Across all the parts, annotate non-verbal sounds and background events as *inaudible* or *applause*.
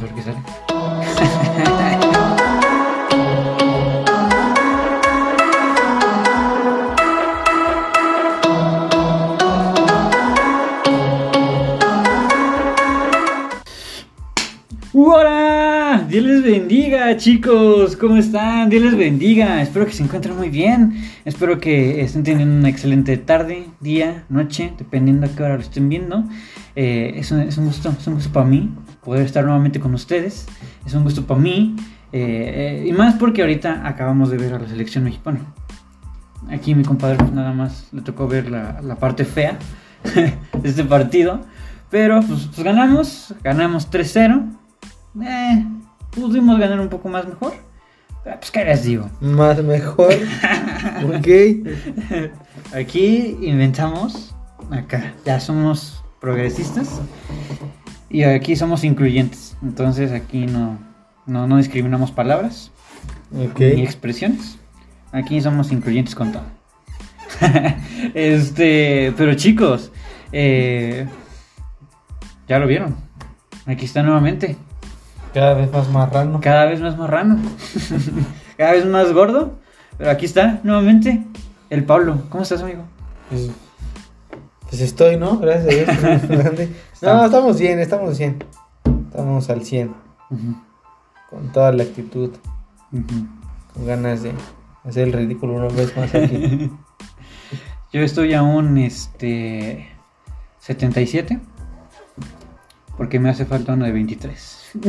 A ver qué sale. ¡Hola! Dios les bendiga, chicos. ¿Cómo están? Dios les bendiga. Espero que se encuentren muy bien. Espero que estén teniendo una excelente tarde, día, noche, dependiendo a qué hora lo estén viendo. Eh, es, un, es, un, gusto, es un gusto para mí poder estar nuevamente con ustedes. Es un gusto para mí. Eh, eh, y más porque ahorita acabamos de ver a la selección mexicana. Aquí mi compadre pues, nada más le tocó ver la, la parte fea *laughs* de este partido. Pero pues, pues ganamos, ganamos 3-0 eh, pudimos ganar un poco más mejor. Pero pues, ¿qué les digo? Más mejor. *laughs* ok. Aquí inventamos. Acá ya somos progresistas. Y aquí somos incluyentes. Entonces aquí no, no, no discriminamos palabras. Okay. Ni expresiones. Aquí somos incluyentes con todo. *laughs* este, pero chicos, eh, ya lo vieron. Aquí está nuevamente. Cada vez más marrano. Cada vez más marrano. *laughs* Cada vez más gordo. Pero aquí está, nuevamente, el Pablo. ¿Cómo estás, amigo? Pues, pues estoy, ¿no? Gracias a Dios. *laughs* no, estamos bien, estamos bien. Estamos al 100. Uh -huh. Con toda la actitud. Uh -huh. Con ganas de hacer el ridículo una vez más aquí. *laughs* Yo estoy aún, este... 77. Porque me hace falta uno de 23. *laughs*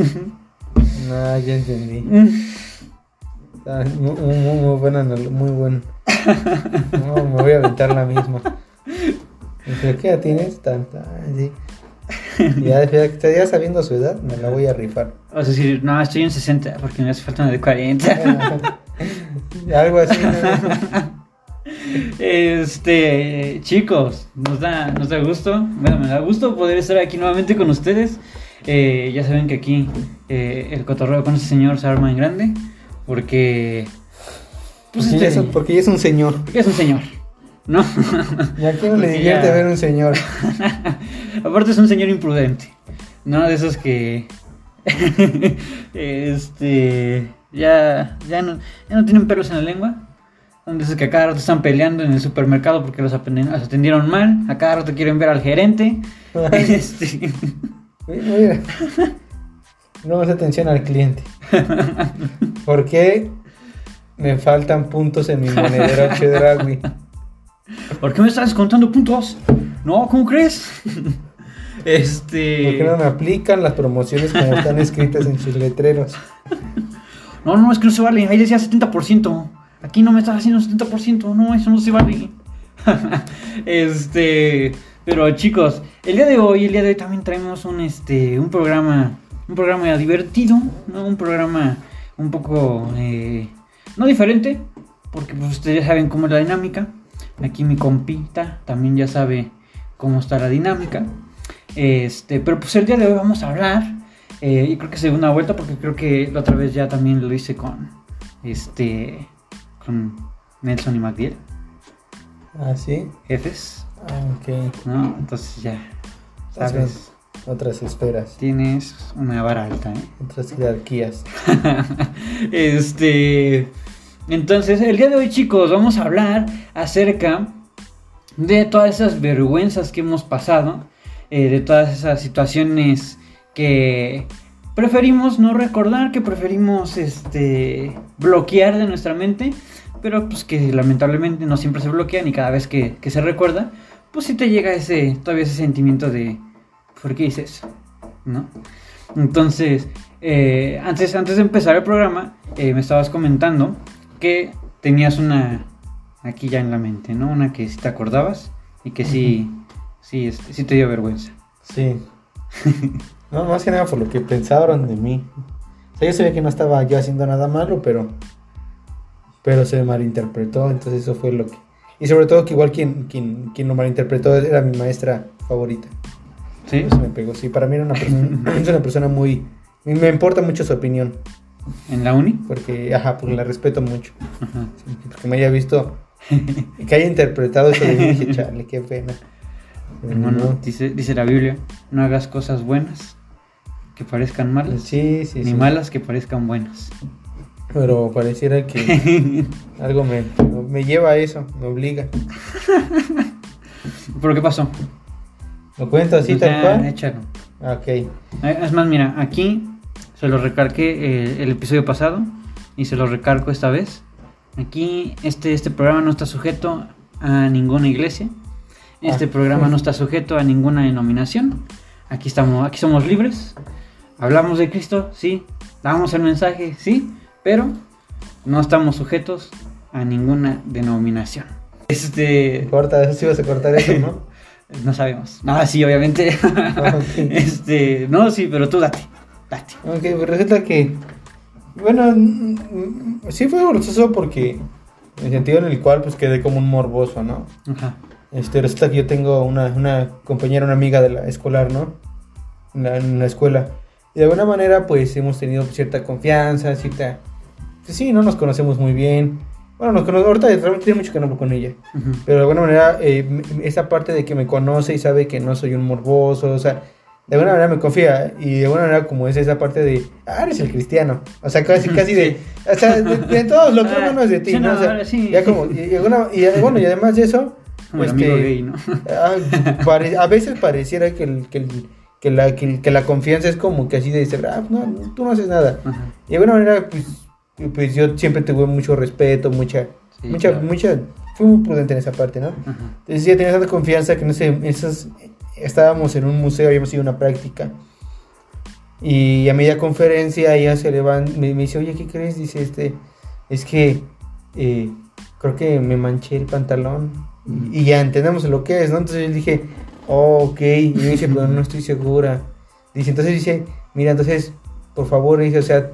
no, ya entendí. *laughs* Muy, muy, muy buena, muy bueno. No, me voy a aventar la misma. Pero ¿qué ya tienes? Tanta, sí. *laughs* Ya, ya sabiendo su edad, me la voy a rifar. Vas a decir, no, estoy en 60 porque me hace falta una de 40. *laughs* Algo así. ¿no? Este, chicos, nos da, nos da gusto, bueno, me da gusto poder estar aquí nuevamente con ustedes. Eh, ya saben que aquí eh, el cotorreo con ese señor se arma en grande, porque... Pues porque, este, ya es, porque ya es un señor. Porque es un señor, ¿no? ¿Y a quién le divierte ya... ver un señor? *laughs* Aparte es un señor imprudente, ¿no? De esos que... *laughs* este... Ya, ya, no, ya no tienen pelos en la lengua. Donde es que a cada rato están peleando en el supermercado porque los atendieron mal. A cada rato quieren ver al gerente. *laughs* este... Mira, no más atención al cliente. ¿Por qué me faltan puntos en mi monedero Chedragui? ¿Por qué me estás contando puntos? No, ¿cómo crees? *laughs* Este. ¿Por qué no me aplican las promociones como están escritas en sus letreros? *laughs* No, no, es que no se vale. Ahí decía 70%. Aquí no me estás haciendo 70%. No, eso no se vale. *laughs* este. Pero chicos, el día de hoy, el día de hoy también traemos un este un programa, un programa divertido, ¿no? Un programa un poco eh, no diferente, porque pues ustedes ya saben cómo es la dinámica. Aquí mi compita también ya sabe cómo está la dinámica. Este, pero pues el día de hoy vamos a hablar eh, y creo que se dio una vuelta porque creo que la otra vez ya también lo hice con este con Nelson y MacDiel. Ah, sí. Jefes. Ah, ok. ¿No? Entonces ya. ¿Sabes? Otras esferas. Tienes una vara alta, ¿eh? Otras jerarquías. *laughs* este. Entonces, el día de hoy, chicos, vamos a hablar acerca de todas esas vergüenzas que hemos pasado, eh, de todas esas situaciones que preferimos no recordar, que preferimos este bloquear de nuestra mente, pero pues que lamentablemente no siempre se bloquean y cada vez que, se recuerda, pues sí te llega ese, todavía ese sentimiento de, ¿por qué hice eso? ¿No? Entonces, eh, antes, antes de empezar el programa, eh, me estabas comentando que tenías una aquí ya en la mente, ¿no? Una que sí te acordabas y que sí, uh -huh. sí, este, sí te dio vergüenza. Sí. no, más que nada por lo que pensaron de mí. O sea, yo sabía que no estaba yo haciendo nada malo, pero pero se malinterpretó, entonces eso fue lo que... Y sobre todo que igual quien, quien, quien lo malinterpretó era mi maestra favorita. Sí. Eso me pegó. Sí, para mí era una persona, *laughs* es una persona muy... Me importa mucho su opinión. ¿En la uni? Porque, ajá, porque la respeto mucho. Ajá. Sí, porque me haya visto, *laughs* que haya interpretado eso de mí, dije, chale, qué pena. Hermano, no. dice, dice la Biblia, no hagas cosas buenas que parezcan malas, Sí, sí, ni sí. malas que parezcan buenas. Pero pareciera que *laughs* algo me, me lleva a eso, me obliga. *laughs* ¿Pero qué pasó? ¿Lo cuento así Pues tal cual? échalo. Ah, Ok. Eh, Es más, mira, aquí se lo recargué eh, el episodio pasado y se lo recargo esta vez. Aquí este, este programa no está sujeto a ninguna iglesia. Este Ah. programa no está sujeto a ninguna denominación. Aquí estamos, aquí somos libres. Hablamos de Cristo, sí. Damos el mensaje, sí. Pero no estamos sujetos a ninguna denominación. Este, Corta, sí vas a cortar eso, ¿no? *laughs* no sabemos. Ah, sí, obviamente. Ah. *laughs* Este, no, sí, pero tú date, date. Ok, pues resulta que. Bueno, sí fue forzoso porque. En el sentido en el cual, pues quedé como un morboso, ¿no? Ajá. Este, resulta que yo tengo una, una compañera, una amiga de la escolar, ¿no? En la, en la escuela. Y de alguna manera, pues hemos tenido cierta confianza, cierta. Pues sí, no nos conocemos muy bien. Bueno, nos conocemos. Ahorita realmente tiene mucho que no con ella. Ujú. Pero de alguna manera, eh, esa parte de que me conoce y sabe que no soy un morboso, o sea, de alguna manera me confía. Y de alguna manera, como es esa parte de, ah, eres el cristiano. O sea, casi, casi de, o sea, de, de todos lo creo Ah, menos de ti, sí, ¿no? O sea, sí. ya como, y, y alguna- y, bueno, y además de eso, gay, ¿no? ah, pare- a veces pareciera que, el, que, el- que, la, que, que la confianza es como que así de decir, ah, no, tú no haces nada. Ajá. Y de alguna manera, pues, pues yo siempre tuve mucho respeto, mucha, Sí, mucha, claro. mucha, fui muy prudente en esa parte, ¿no? Ajá. Entonces ya tenía tanta confianza que no sé, esas, estábamos en un museo, habíamos ido a una práctica. Y a media conferencia ella se levanta, me, me dice, oye, ¿qué crees? Dice, este, es que eh, creo que me manché el pantalón. Y, y ya entendemos lo que es, ¿no? Entonces yo dije, oh, ok. Y me dice, pero no estoy segura. Dice, entonces dice, mira, entonces, por favor, dice, o sea,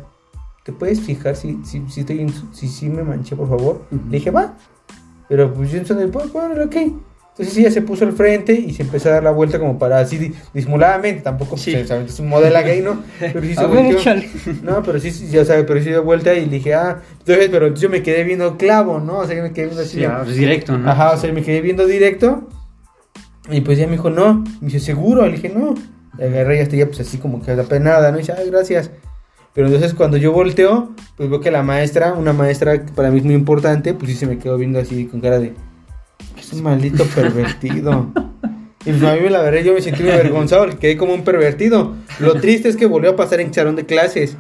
¿te puedes fijar si, si, si estoy en- si, si me manché, por favor? Le dije, va. Pero pues yo entonces, bueno, bueno, ok. Entonces ella se puso al frente y se empezó a dar la vuelta como para así di- disimuladamente, tampoco pues, Sí. sea, es un modelo gay, ¿no? Pero sí se *laughs* volteó. No, pero sí, ya sabes, pero sí dio vuelta y le dije, ah, entonces, pero entonces yo me quedé viendo clavo, ¿no? O sea, yo me quedé viendo así. Sí, ah, es directo, ¿no? Ajá, o sea, me quedé viendo directo. Y pues ya me dijo, no. Me dice, ¿seguro? Le dije, no. Y agarré y hasta ya, pues así como que apenada, ¿no? Y dice, ay, gracias. Pero entonces cuando yo volteo, pues veo que la maestra, una maestra que para mí es muy importante, pues sí se me quedó viendo así con cara de, es un maldito pervertido. Y pues a mí la verdad yo me sentí muy avergonzado, porque quedé como un pervertido. Lo triste es que volvió a pasar en salón de clases.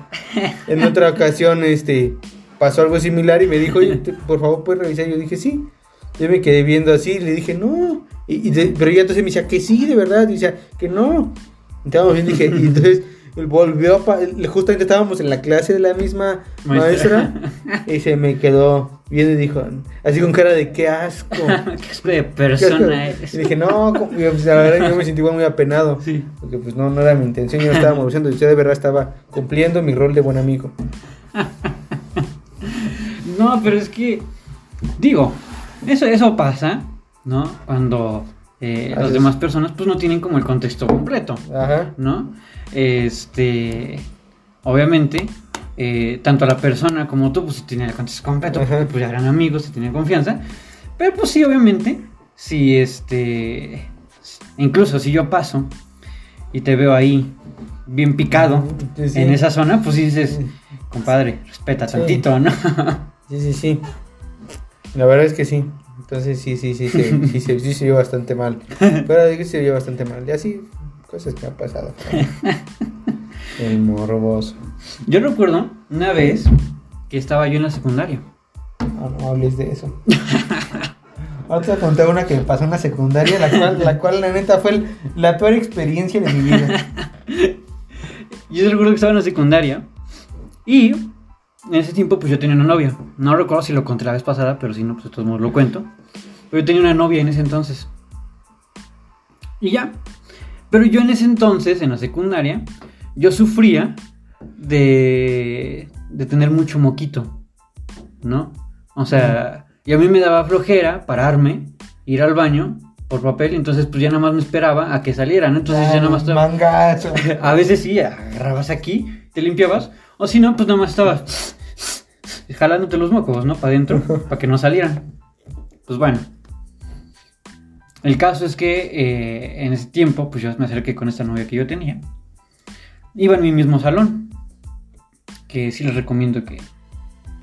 En otra ocasión, este, pasó algo similar y me dijo, oye, te- por favor, ¿puedes revisar? Y yo dije, sí. Yo me quedé viendo así y le dije, no. Y, y de- pero ella entonces me decía que sí, de verdad. Y decía que no. Dije, y entonces volvió a. Justamente estábamos en la clase de la misma Maestra. maestra. y se me quedó viendo y dijo, así con cara de qué asco. *laughs* Qué asco de qué asco". persona eres. Y dije, no, pues, la verdad yo me sentí muy apenado. Sí. Porque pues no, no era mi intención, yo no estaba molestando, yo de verdad estaba cumpliendo mi rol de buen amigo. *laughs* No, pero es que, digo, eso, eso pasa, ¿no? Cuando eh, las demás personas pues no tienen como el contexto completo, Ajá. ¿no? Este, obviamente, eh, tanto la persona como tú pues sí tienen el contexto completo, Ajá. pues ya eran amigos, se tienen confianza, pero pues sí, obviamente, si este, incluso si yo paso y te veo ahí bien picado Sí, en esa zona, pues sí dices, compadre, respeta Sí. tantito, ¿no? *laughs* Sí, sí, sí. La verdad es que sí. Entonces sí, sí, sí, sí, sí, sí, sí se vio bastante mal. Pero de que se vio bastante mal. Y así, cosas que han pasado. *laughs* El morboso. Yo recuerdo una vez que estaba yo en la secundaria. No, no hables de eso. *laughs* Ahora te contar una que me pasó en la secundaria, la cual, la cual la neta fue el- la peor experiencia de mi vida. *laughs* Yo recuerdo que estaba en la secundaria y en ese tiempo pues yo tenía una novia. No recuerdo si lo conté la vez pasada, pero si no, pues de todos modos lo cuento. Pero yo tenía una novia en ese entonces. Y ya. Pero yo en ese entonces, en la secundaria, yo sufría de, de tener mucho moquito. ¿No? O sea, y a mí me daba flojera pararme, ir al baño por papel, entonces pues ya nada más me esperaba a que salieran. Entonces ya nada más estaba... Mangazo. *laughs* A veces sí, agarrabas aquí, te limpiabas, o si no, pues nada más estabas jalándote los mocos, ¿no? Para adentro, para que no salieran. Pues bueno. El caso es que eh, en ese tiempo, pues yo me acerqué con esta novia que yo tenía. iba en mi mismo salón. Que sí les recomiendo que,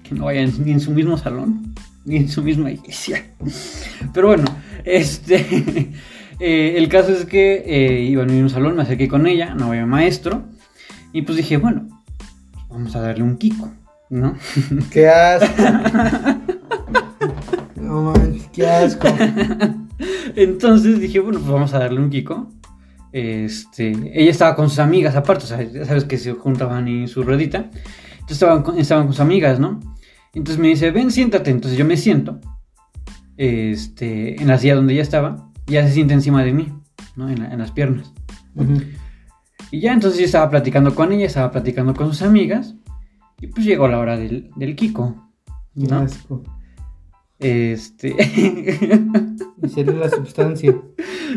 que no vayan ni en su mismo salón, ni en su misma iglesia. *laughs* Pero bueno, este. *laughs* eh, el caso es que eh, iba en mi mismo salón, me acerqué con ella, no había maestro. Y pues dije, bueno, vamos a darle un Kiko, ¿no? *laughs* Qué asco. No manches, qué asco. Entonces dije, bueno, pues vamos a darle un Kiko. Este, ella estaba con sus amigas aparte, o sea, ya sabes que se juntaban en su ruedita. Entonces estaban con, estaban con sus amigas, ¿no? Entonces me dice, ven, siéntate. Entonces yo me siento, este, en la silla donde ella estaba, y ella se siente encima de mí, ¿no? En, la- en las piernas. Y ya entonces yo estaba platicando con ella, estaba platicando con sus amigas, y pues llegó la hora del, del Kiko, ¿no? asco. Este, *laughs* Y sería la sustancia.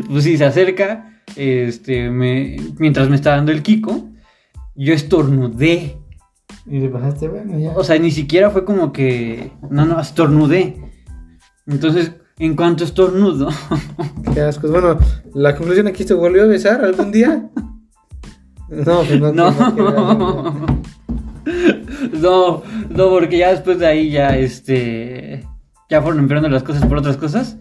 pues sí, se acerca, este, me, mientras me está dando el Kiko, yo estornudé. Y le bajaste, bueno, ya. O sea, ni siquiera fue como que, no, no, estornudé. Entonces, en cuanto estornudo, *laughs* Qué asco. Bueno, la conclusión aquí se volvió a besar algún día. No, pues no. no, no no, no, porque ya después de ahí ya, este, ya fueron empeorando las cosas por otras cosas.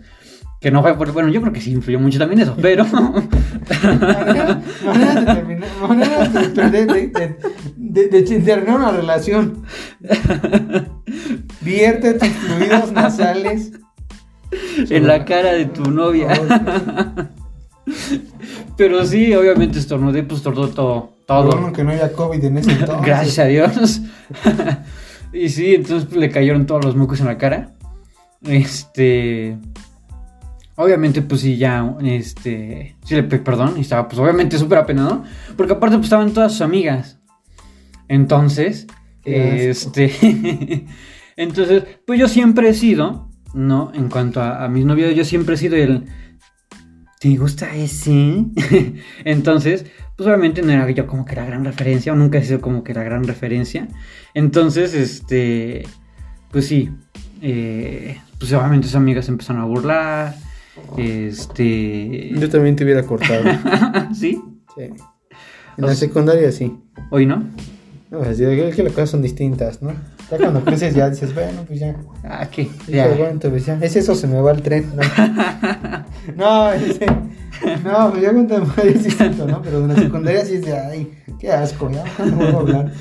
Que no fue por, bueno, yo creo que sí influyó mucho también eso, pero... Manera- Maneras de terminar, maneras de, de, de, terminar una relación. Vierte tus fluidos nasales. en la cara de tu novia. Pero sí, obviamente estornudé, pues estornudó todo. todo. Bueno, que no haya COVID en ese entonces. Gracias a Dios. *laughs* y sí, entonces pues, le cayeron todos los mocos en la cara. Este. Obviamente, pues sí, ya, este. Sí le perdón y estaba, pues obviamente súper apenado. Porque aparte, pues estaban todas sus amigas. Entonces, este. *laughs* entonces, pues yo siempre he sido, ¿no? En cuanto a, a mis novios, yo siempre he sido el. ¿Te gusta ese? *laughs* Entonces, pues obviamente no era yo como que la gran referencia, o nunca he sido como que la gran referencia. Entonces, este, pues sí, eh, pues obviamente sus amigas empezaron a burlar, este... Yo también te hubiera cortado. *laughs* ¿Sí? Sí. En la secundaria sí. ¿Hoy no? No, pues, es que las cosas son distintas, ¿no? Ya cuando creces ya dices, bueno, pues ya. Ah, ¿qué? Ya. Aguanto, pues ya. Es eso, se me va el tren. No, *laughs* no, ese- no pues ya aguanto, es distinto, ¿no? Pero en la secundaria sí es de, ay, qué asco, ya no vuelvo a hablar.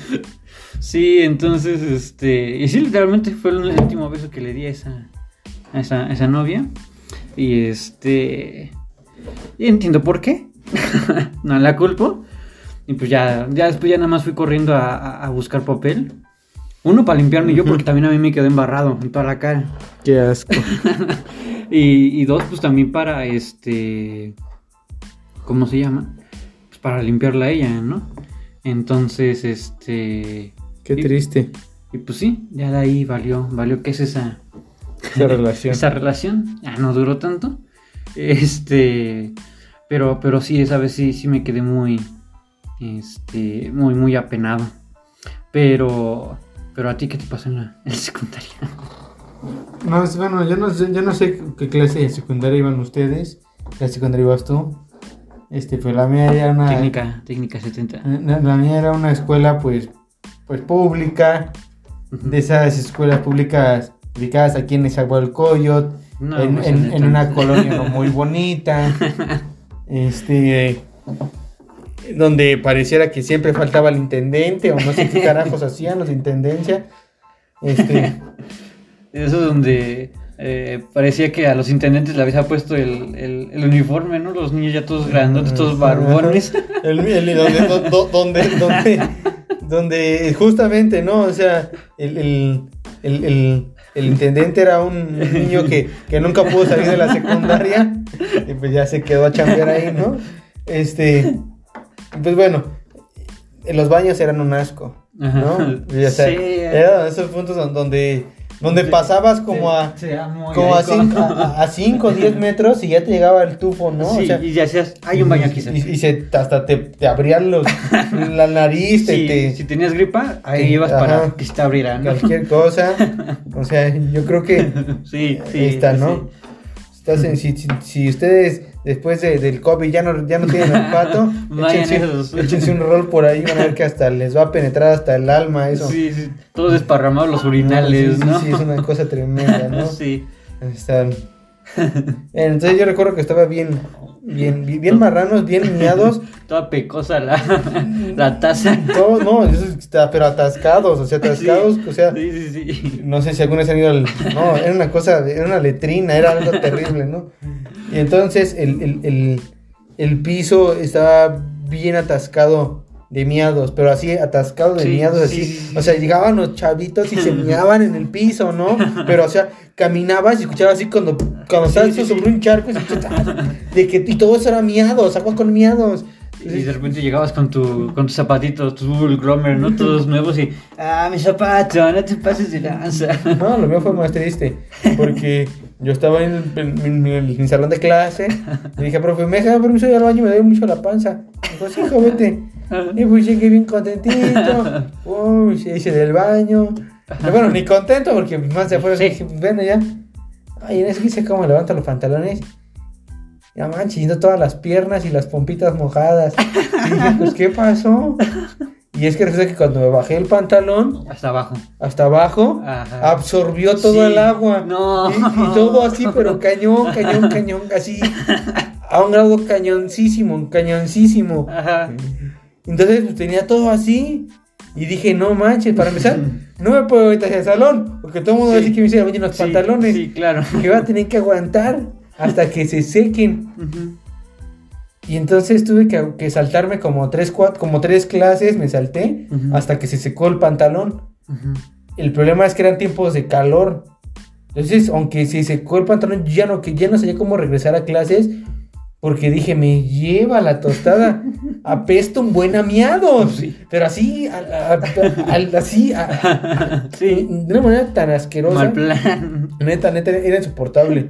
Sí, entonces, este... Y sí, literalmente fue el último beso que le di a esa, a esa, a esa novia. Y este... Y entiendo por qué. *laughs* no la culpo. Y pues ya, ya después ya nada más fui corriendo a, a- a buscar papel. Uno para limpiarme yo porque también a mí me quedó embarrado en toda la cara. Qué asco. *laughs* Y, y dos, pues también para este... ¿Cómo se llama? Pues para limpiarla a ella, ¿no? Entonces, este... Qué y- triste Y pues sí, ya de ahí valió, valió que es esa, esa *laughs* relación. esa relación. Ya no duró tanto. Este, pero, pero sí, esa vez sí, sí me quedé muy, este, muy, muy apenado. Pero, pero a ti, ¿qué te pasó en la, en la secundaria? No, es- bueno, yo no sé, yo no sé qué clase de secundaria iban ustedes. ¿Qué secundaria ibas tú? Este, pues la mía era una. Técnica, técnica 70. La, la mía era una escuela, pues, pues pública. De esas escuelas públicas ubicadas aquí en Nezahualcóyotl. No, en, en- en una colonia no *laughs* muy bonita. *laughs* este. Donde pareciera que siempre faltaba el intendente, o no sé qué carajos hacían los de intendencia. Este. Eso es donde eh, parecía que a los intendentes le había puesto el, el- el uniforme, ¿no? Los niños ya todos grandotes, todos barbones. El, el- donde, do- do- donde, donde, donde justamente, ¿no? O sea, el, el, intendente era un niño que, que nunca pudo salir de la secundaria y pues ya se quedó a chambear ahí, ¿no? Este, pues bueno, en los baños eran un asco, ¿no? Ajá. Y, o sea, Sí. eran esos puntos don- donde, donde Sí. pasabas como a... Sí, Como a rico. 5 o 10 metros y ya te llegaba el tufo, ¿no? Sí, o sea, y ya decías, hay un baño aquí. y, y se, hasta te, te abrían los, *laughs* la nariz, te, Sí, te- si tenías gripa, ahí Sí, ibas ajá. para que se te abriera, ¿no? cualquier cosa. O sea, yo creo que *laughs* Sí, sí. está, ¿no? si, si, si ustedes después de- del COVID ya no, ya no tienen olfato, *laughs* échense, esos. échense un rol por ahí, van a ver que hasta les va a penetrar hasta el alma eso. Sí, sí, todos desparramados los urinales, sí, sí, ¿no? Sí, es una cosa tremenda, ¿no? *laughs* Sí. Están- Entonces yo recuerdo que estaba bien, bien, bien, bien marranos, bien miados, *laughs* Toda pecosa la, la taza. todos, no, eso está, pero atascados, o sea, atascados, Sí, o sea, Sí, sí, sí. no sé si alguna vez han ido al, no, era una cosa, era una letrina, era algo terrible, ¿no? Y entonces el, el, el, el piso estaba bien atascado de miados, pero así atascado de Sí, miados, sí, así, sí, sí. o sea, llegaban los chavitos y se *laughs* miaban en el piso, ¿no? Pero, o sea, caminabas y escuchabas así cuando, cuando sí, sobre un charco y, de que, y todo eso era miados, agua con miados. Y de repente llegabas con tu, con tus zapatitos, tus Google ¿no? Todos nuevos y. ¡Ah, mi zapato! No te pases de lanza. No, lo mío fue más triste, porque *laughs* yo estaba en, en mi- en mi salón de clase y dije, profe, me deja permiso de ir al baño, me duele mucho la panza. Dijo, sí, hijo, vete. Y pues llegué bien contentito, uy, se hice del baño. Y bueno, ni contento, porque más de afuera Sí. dije, ven allá. Ay, en ese que sé cómo levanta los pantalones. Ya yendo todas las piernas y las pompitas mojadas. Y dije, pues, ¿qué pasó? Y es que resulta que cuando me bajé el pantalón, Hasta abajo. hasta abajo, Ajá. absorbió todo Sí. el agua. No. Y, y todo así, pero *laughs* cañón, cañón, cañón, así. A un grado cañoncísimo, cañoncísimo. Ajá. Entonces pues, tenía todo así. Y dije, no manches, para empezar, no me puedo ir hacia el salón. Porque todo el mundo va a decir que me hice en los Sí, pantalones. Sí, claro. Que va a tener que aguantar hasta que se sequen. Ujú. Y entonces tuve que, que saltarme como tres, cuatro, como tres clases, me salté Ujú. hasta que se secó el pantalón. Ujú. El problema es que eran tiempos de calor. Entonces, aunque se secó el pantalón, ya no, que ya no sabía cómo regresar a clases. Porque dije, me lleva la tostada. *laughs* Apesto un buen amiado. Sí. Pero así, a- a- a- así, *laughs* Sí. de una manera tan asquerosa. Mal plan. Neta, neta, era insoportable.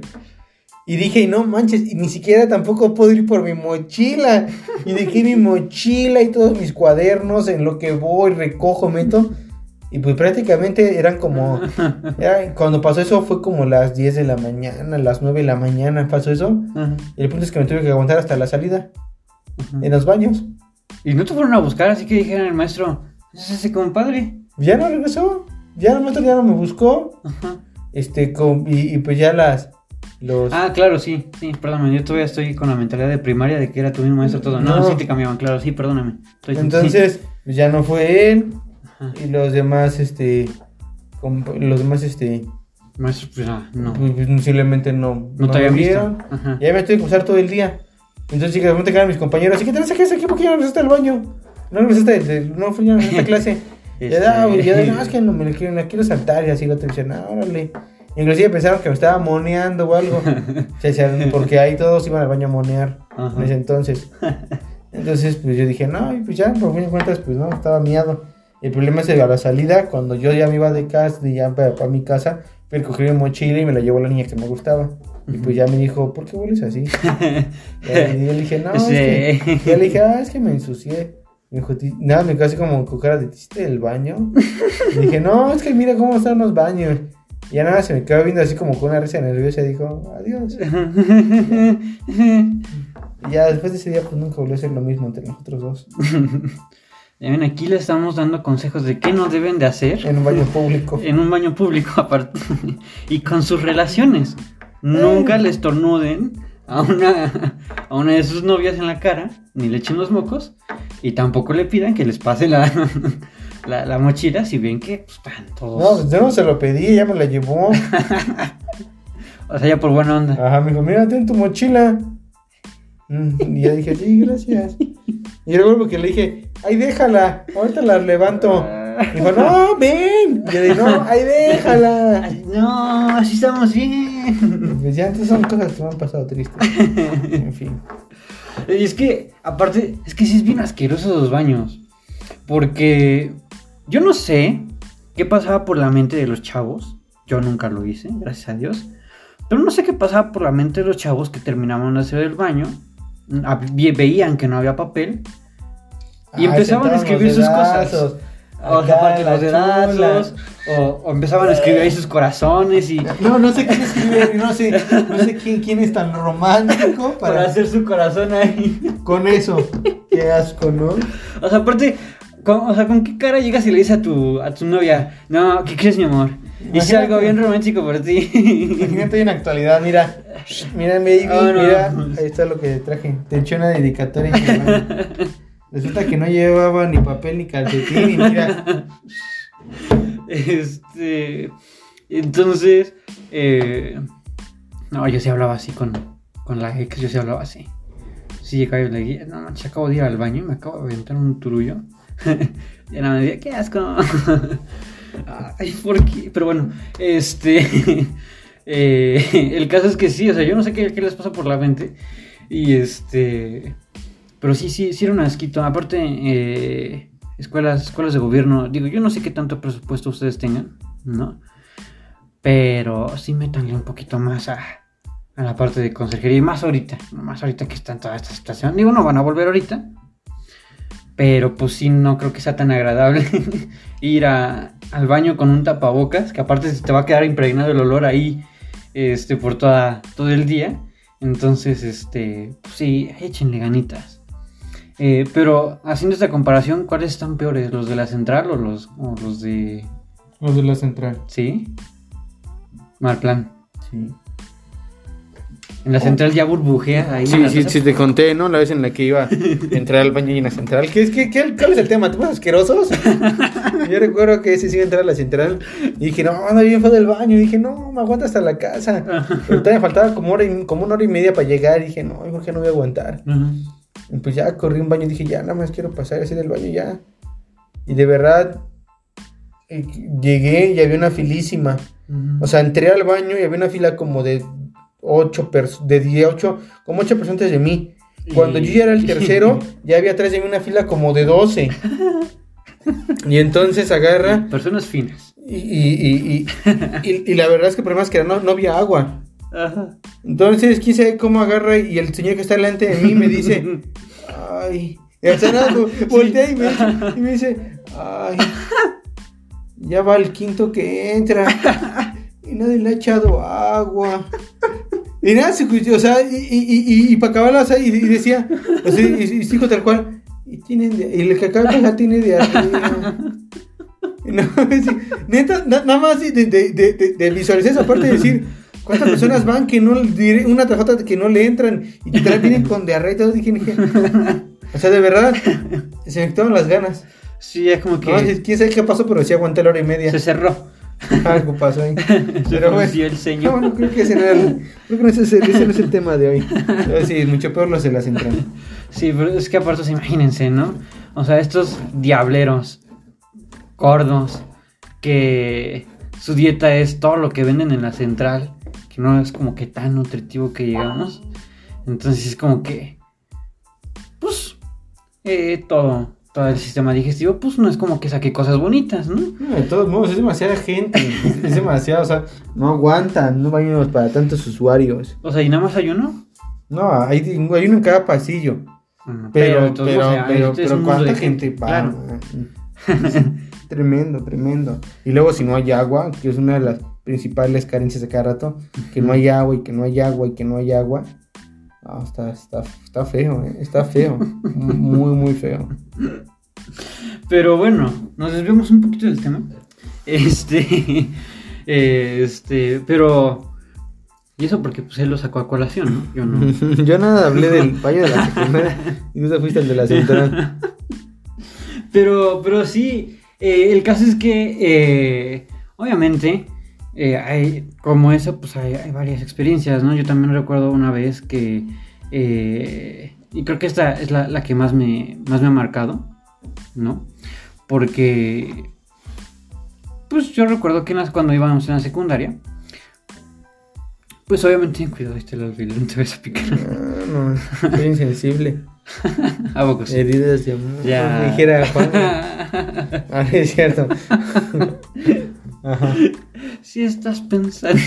Y dije, no manches, y ni siquiera tampoco puedo ir por mi mochila. Y dejé mi mochila y todos mis cuadernos en lo que voy, recojo, meto. Y pues prácticamente eran como... era- cuando pasó eso fue como las 10 de la mañana, las 9 de la mañana pasó eso. Y el punto es que me tuve que aguantar hasta la salida, en los baños. Y no te fueron a buscar, así que dijeron el maestro, ¿es ese compadre? Ya no regresó, ya el maestro ya no me buscó. Este, con- y, y pues ya las... Los, Ah, claro, sí, sí, perdóname, yo todavía estoy con la mentalidad de primaria de que era tu mismo maestro todo. No, No. sí te cambiaban, claro, sí, perdóname. Estoy- Entonces, pues ya no fue él. sí. Ajá. Y los demás, este. Los demás, este. Maestro, pues ah, no. Pues, pues, posiblemente no. No te habían me visto. Ajá. Y ahí me tuve que usar todo el día. Entonces, sí, que de repente quedaron mis compañeros. ¿Y qué te sacaste aquí? ¿Por qué ya no regresaste al baño? No regresaste, de- no fui ya no regresaste a clase. *laughs* Y Este- ya, güey, ya, no, es que no me quiero, me quiero saltar. Y así lo te dicen, ah, órale. Inclusive pensaron que me estaba moneando o algo. *laughs* Porque ahí todos iban al baño a monear Ajá. en ese entonces. *laughs* Entonces, pues yo dije, no, y pues ya, por fin de cuentas, pues no, estaba miado. El problema es que a la salida, cuando yo ya me iba de casa, de ya para, para mi casa, fui a coger mi mochila y me la llevó la niña que me gustaba. Y pues ya me dijo, ¿por qué hueles así? *laughs* y yo le dije, no, es que... Sí. Y yo le dije, ah, es que me ensucié. Me dijo, "Ti- nada, me quedó así como con cara de, ¿te hiciste el baño? Y dije, no, es que mira cómo están los baños. Y ya nada, se me quedó viendo así como con una risa nerviosa y dijo, adiós. *laughs* Y ya después de ese día, pues nunca volvió a ser lo mismo entre nosotros dos. *laughs* Ven, aquí le estamos dando consejos de qué no deben de hacer En un baño público. *laughs* en un baño público aparte y con sus relaciones. Nunca le estornuden a una, a una de sus novias en la cara, ni le echen los mocos, y tampoco le pidan que les pase la, la, la mochila si ven que pues, están No, todos. pues yo no se lo pedí, ella me la llevó. *laughs* O sea, ya por buena onda. Ajá, me dijo, mira, ten tu mochila. Mm, Y yo dije, sí, gracias. Y luego que le dije, ay, déjala, ahorita la levanto. Y dijo, no, ven. Y yo dije, no, ay, déjala. Ay, No, así estamos bien. Pues ya, entonces son cosas que me han pasado tristes. *laughs* En fin. Y es que, aparte, es que sí es bien asqueroso los baños. Porque yo no sé qué pasaba por la mente de los chavos. Yo nunca lo hice, gracias a Dios. Pero no sé qué pasaba por la mente de los chavos que terminaban de hacer el baño. Veían que no había papel. Y empezaban a escribir sus cosas. O los dedazos, o, o empezaban a escribir ahí sus corazones y No, no sé quién escribe, no sé, no sé quién, quién es tan romántico *laughs* para para, hacer su corazón ahí. con eso. Qué asco, ¿no? O sea, aparte, con, o sea, ¿con qué cara llegas y le dices a tu, a tu novia, no, ¿qué crees, mi amor? Hice algo bien romántico por ti. Imagínate en actualidad, mira, mira, baby, Oh, no. mira, ahí está lo que traje. Te eché una dedicatoria. y Resulta que no llevaba ni papel ni calcetín y mira. Este. Entonces. Eh, no, yo sí hablaba así con, con la ex, yo sí hablaba así. Sí, llegaba y le dije, no manches, acabo de ir al baño y me acabo de aventar un turullo. *laughs* y nada, me decía, qué asco. *laughs* Ay. Pero bueno, este. *laughs* eh, el caso es que sí, o sea, yo no sé qué, qué les pasa por la mente. Y este. Pero sí, sí, sí era un asquito. Aparte, eh, escuelas, escuelas de gobierno, digo, yo no sé qué tanto presupuesto ustedes tengan, ¿no? Pero sí métanle un poquito más a, a la parte de conserjería. Y más ahorita, más ahorita que está en toda esta situación. Digo, no van a volver ahorita. Pero pues sí, no creo que sea tan agradable *laughs* ir a- al baño con un tapabocas, que aparte se te va a quedar impregnado el olor ahí este, por toda, todo el día. Entonces, este, pues sí, échenle ganitas. Eh, pero haciendo esta comparación, ¿cuáles están peores? ¿Los de la central o los, o los de... Los de la central. Sí? Mal plan. Sí. En la central ya burbujea ahí. Sí, sí, sí, te conté, ¿no? La vez en la que iba a entrar al baño y en la central. ¿Qué, es- qué, qué, ¿Cuál es el tema? ¿Temas asquerosos? *laughs* Yo recuerdo que ese sí iba a entrar a la central y dije, no, anda bien fue del baño. Y dije, no, me aguanta hasta la casa. *laughs* Pero todavía faltaba como, hora y- como una hora y media para llegar. Y dije, no, que no voy a aguantar. Y pues ya corrí un baño y dije, ya, nada más quiero pasar así del baño ya. Y de verdad, eh, llegué y había una filísima. O sea, entré al baño y había una fila como de 8 personas, de 18, como 8 personas de mí. Cuando yo ya era el *laughs* tercero, ya había atrás de mí una fila como de 12. Y entonces agarra Personas finas. y, y, y, y, la verdad es que el problema es que no, no había agua. Ajá. Entonces, quién sabe cómo agarra y el señor que está delante de mí me dice, *laughs* ay, y al Senado *laughs* voltea y me, y me dice, ay, ya va el quinto que entra y nadie le ha echado agua. Y nada, se o sea, y, y, y, y para acabarla, o sea, y, decía, o sea, y, dijo tal cual, y, tienen de- y el que acaba de tiene. Y *laughs* no, *laughs* sí, neta, na- nada más de, de, de, de- de visualizar esa parte de decir, ¿cuántas personas van que no, una tras otra que no le entran y que también vienen con diarrea y todo? Dije, dije, o sea, de verdad, se me quitaron las ganas. Sí, es como que No, quién sabe qué pasó, pero sí aguanté la hora y media. se cerró. Algo pasó ahí. *laughs* Se Pero bueno, el ceño. no, no creo que ese no, era creo que ese, ese no es el tema de hoy. Pero *laughs* sí, mucho peor los de las entradas. Sí, pero es que aparte, sea, imagínense, ¿no? O sea, estos diableros, gordos, que su dieta es todo lo que venden en la central, que no es como que tan nutritivo que llegamos. Entonces es como que, pues, eh, todo, el sistema digestivo, pues no es como que saque cosas bonitas, ¿no? No, de todos modos, es demasiada gente. *laughs* Es, demasiado, o sea, no aguantan, no vayamos para tantos usuarios. O sea, y nada más hay uno. No, hay, hay uno en cada pasillo. Bueno, Pero, pero, pero, este pero, mundo ¿cuánta gente va? Claro. *laughs* tremendo, tremendo. Y luego si no hay agua, que es una de las principales carencias de cada rato, que no hay agua y que no hay agua y que no hay agua. No, está, está, está feo, ¿eh? está feo. Muy, muy feo. Pero bueno, nos desviamos un poquito del tema. Este. *laughs* Este. Pero. Y eso porque pues él lo sacó a colación, ¿no? Yo no. *laughs* Yo nada hablé del *laughs* payo de la secundaria y tú te fuiste al de la central. Pero, pero sí, eh, el caso es que, eh, obviamente, eh, hay, como eso, pues hay, hay varias experiencias, ¿no? Yo también recuerdo una vez que, eh, y creo que esta es la, la que más me, más me ha marcado, ¿no? Porque, pues yo recuerdo que cuando íbamos en la secundaria, pues obviamente, cuidado, este el alfiler, no te vas a picar. Ah, no, soy insensible. *laughs* ¿A poco sí? Heridas de amor. Ya. Dijera Juan. *laughs* Ah, es cierto. *laughs* Ajá. *laughs* Si estás pensando.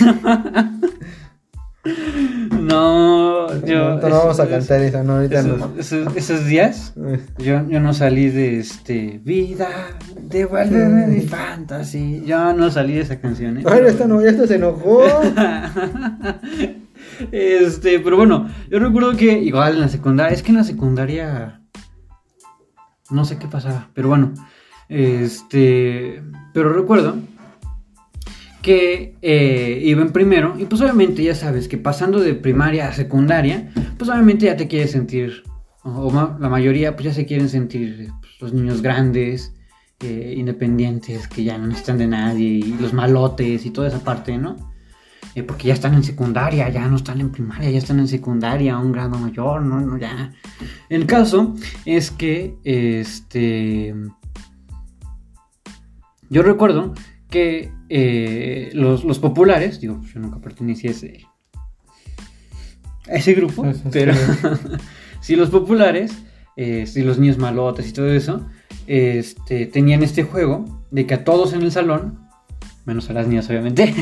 *laughs* no, yo. No, no vamos a cantar eso, no, ahorita esos, no. esos, esos días, yo, yo no salí de este. Vida, devuélveme mi *laughs* fantasy. Yo no salí de esa canción, ¿eh? Ay, esta no, ya esta se enojó. este, pero bueno, yo recuerdo que igual en la secundaria, es que en la secundaria no sé qué pasaba, pero bueno, este, pero recuerdo que eh, iba en primero y pues obviamente ya sabes que pasando de primaria a secundaria, pues obviamente ya te quieres sentir, o, la mayoría pues ya se quieren sentir pues, los niños grandes, eh, independientes, que ya no necesitan de nadie, y los malotes y toda esa parte, ¿no? Eh, porque ya están en secundaria, ya no están en primaria, ya están en secundaria, un grado mayor, no, no, ya. El caso es que, este, yo recuerdo que eh, los, los populares, digo, yo nunca pertenecí a ese, a ese grupo, Eso sí. pero *laughs* sí los populares, eh, sí los niños malotes y todo eso, este, tenían este juego de que a todos en el salón, menos a las niñas obviamente,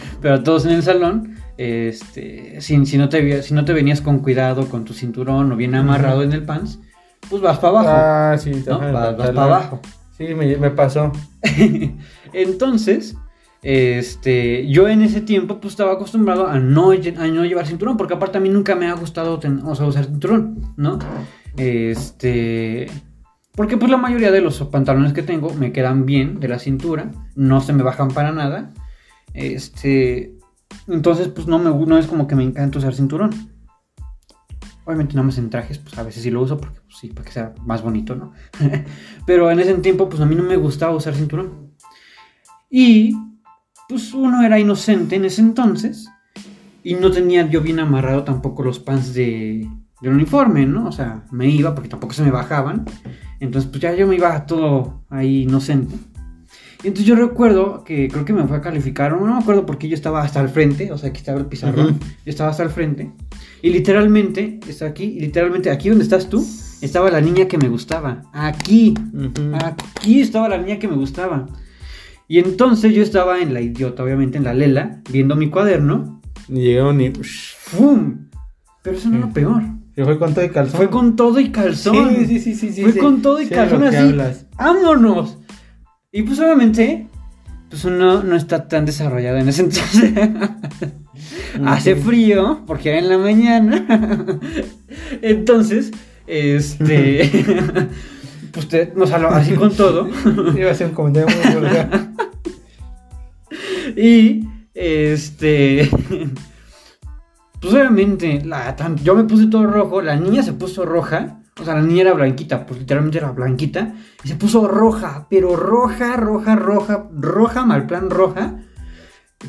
*laughs* pero a todos en el salón, este, si, si, no te, si no te venías con cuidado con tu cinturón o bien amarrado en el pants, pues vas para abajo. Ah, sí, ¿no? Vas, vas para abajo. Sí, me, me pasó. *laughs* Entonces, este, yo en ese tiempo pues estaba acostumbrado a no, no llevar cinturón, porque aparte a mí nunca me ha gustado usar cinturón, ¿no? Este, porque pues la mayoría de los pantalones que tengo me quedan bien de la cintura, no se me bajan para nada. Este, entonces pues no me no es como que me encanta usar cinturón. Obviamente nada más en trajes, pues a veces sí lo uso porque pues, sí, para que sea más bonito, ¿no? *laughs* Pero en ese tiempo pues a mí no me gustaba usar cinturón. Y pues uno era inocente en ese entonces y no tenía yo bien amarrado tampoco los pants de, del uniforme, ¿no? O sea, me iba porque tampoco se me bajaban. Entonces pues ya yo me iba todo ahí inocente. Y entonces yo recuerdo que creo que me fue a calificar, no me acuerdo porque yo estaba hasta el frente, o sea, aquí estaba el pizarrón, Ujú. yo estaba hasta el frente. Y literalmente, está aquí, y literalmente aquí donde estás tú, estaba la niña que me gustaba. Aquí, Ujú. Aquí estaba la niña que me gustaba. Y entonces yo estaba en la idiota, obviamente en la lela, viendo mi cuaderno. Y llegaron y. ¡Fum! Pero eso no es lo peor. Se fue con todo y calzón. Fue con todo y calzón. Sí, sí, sí, sí. sí Fue sí. con todo y de calzón así. hablas. ¡Vámonos! Y pues obviamente, pues uno no está tan desarrollado en ese entonces. *laughs* Hace frío, porque era en la mañana. *laughs* Entonces, este. *laughs* pues te, o sea, así con todo. Iba a ser un comentario muy vulgar. Y este. *laughs* Pues obviamente, la, yo me puse todo rojo, la niña se puso roja. O sea, la niña era blanquita, pues literalmente era blanquita. Y se puso roja, pero roja, roja, roja, roja, mal plan roja.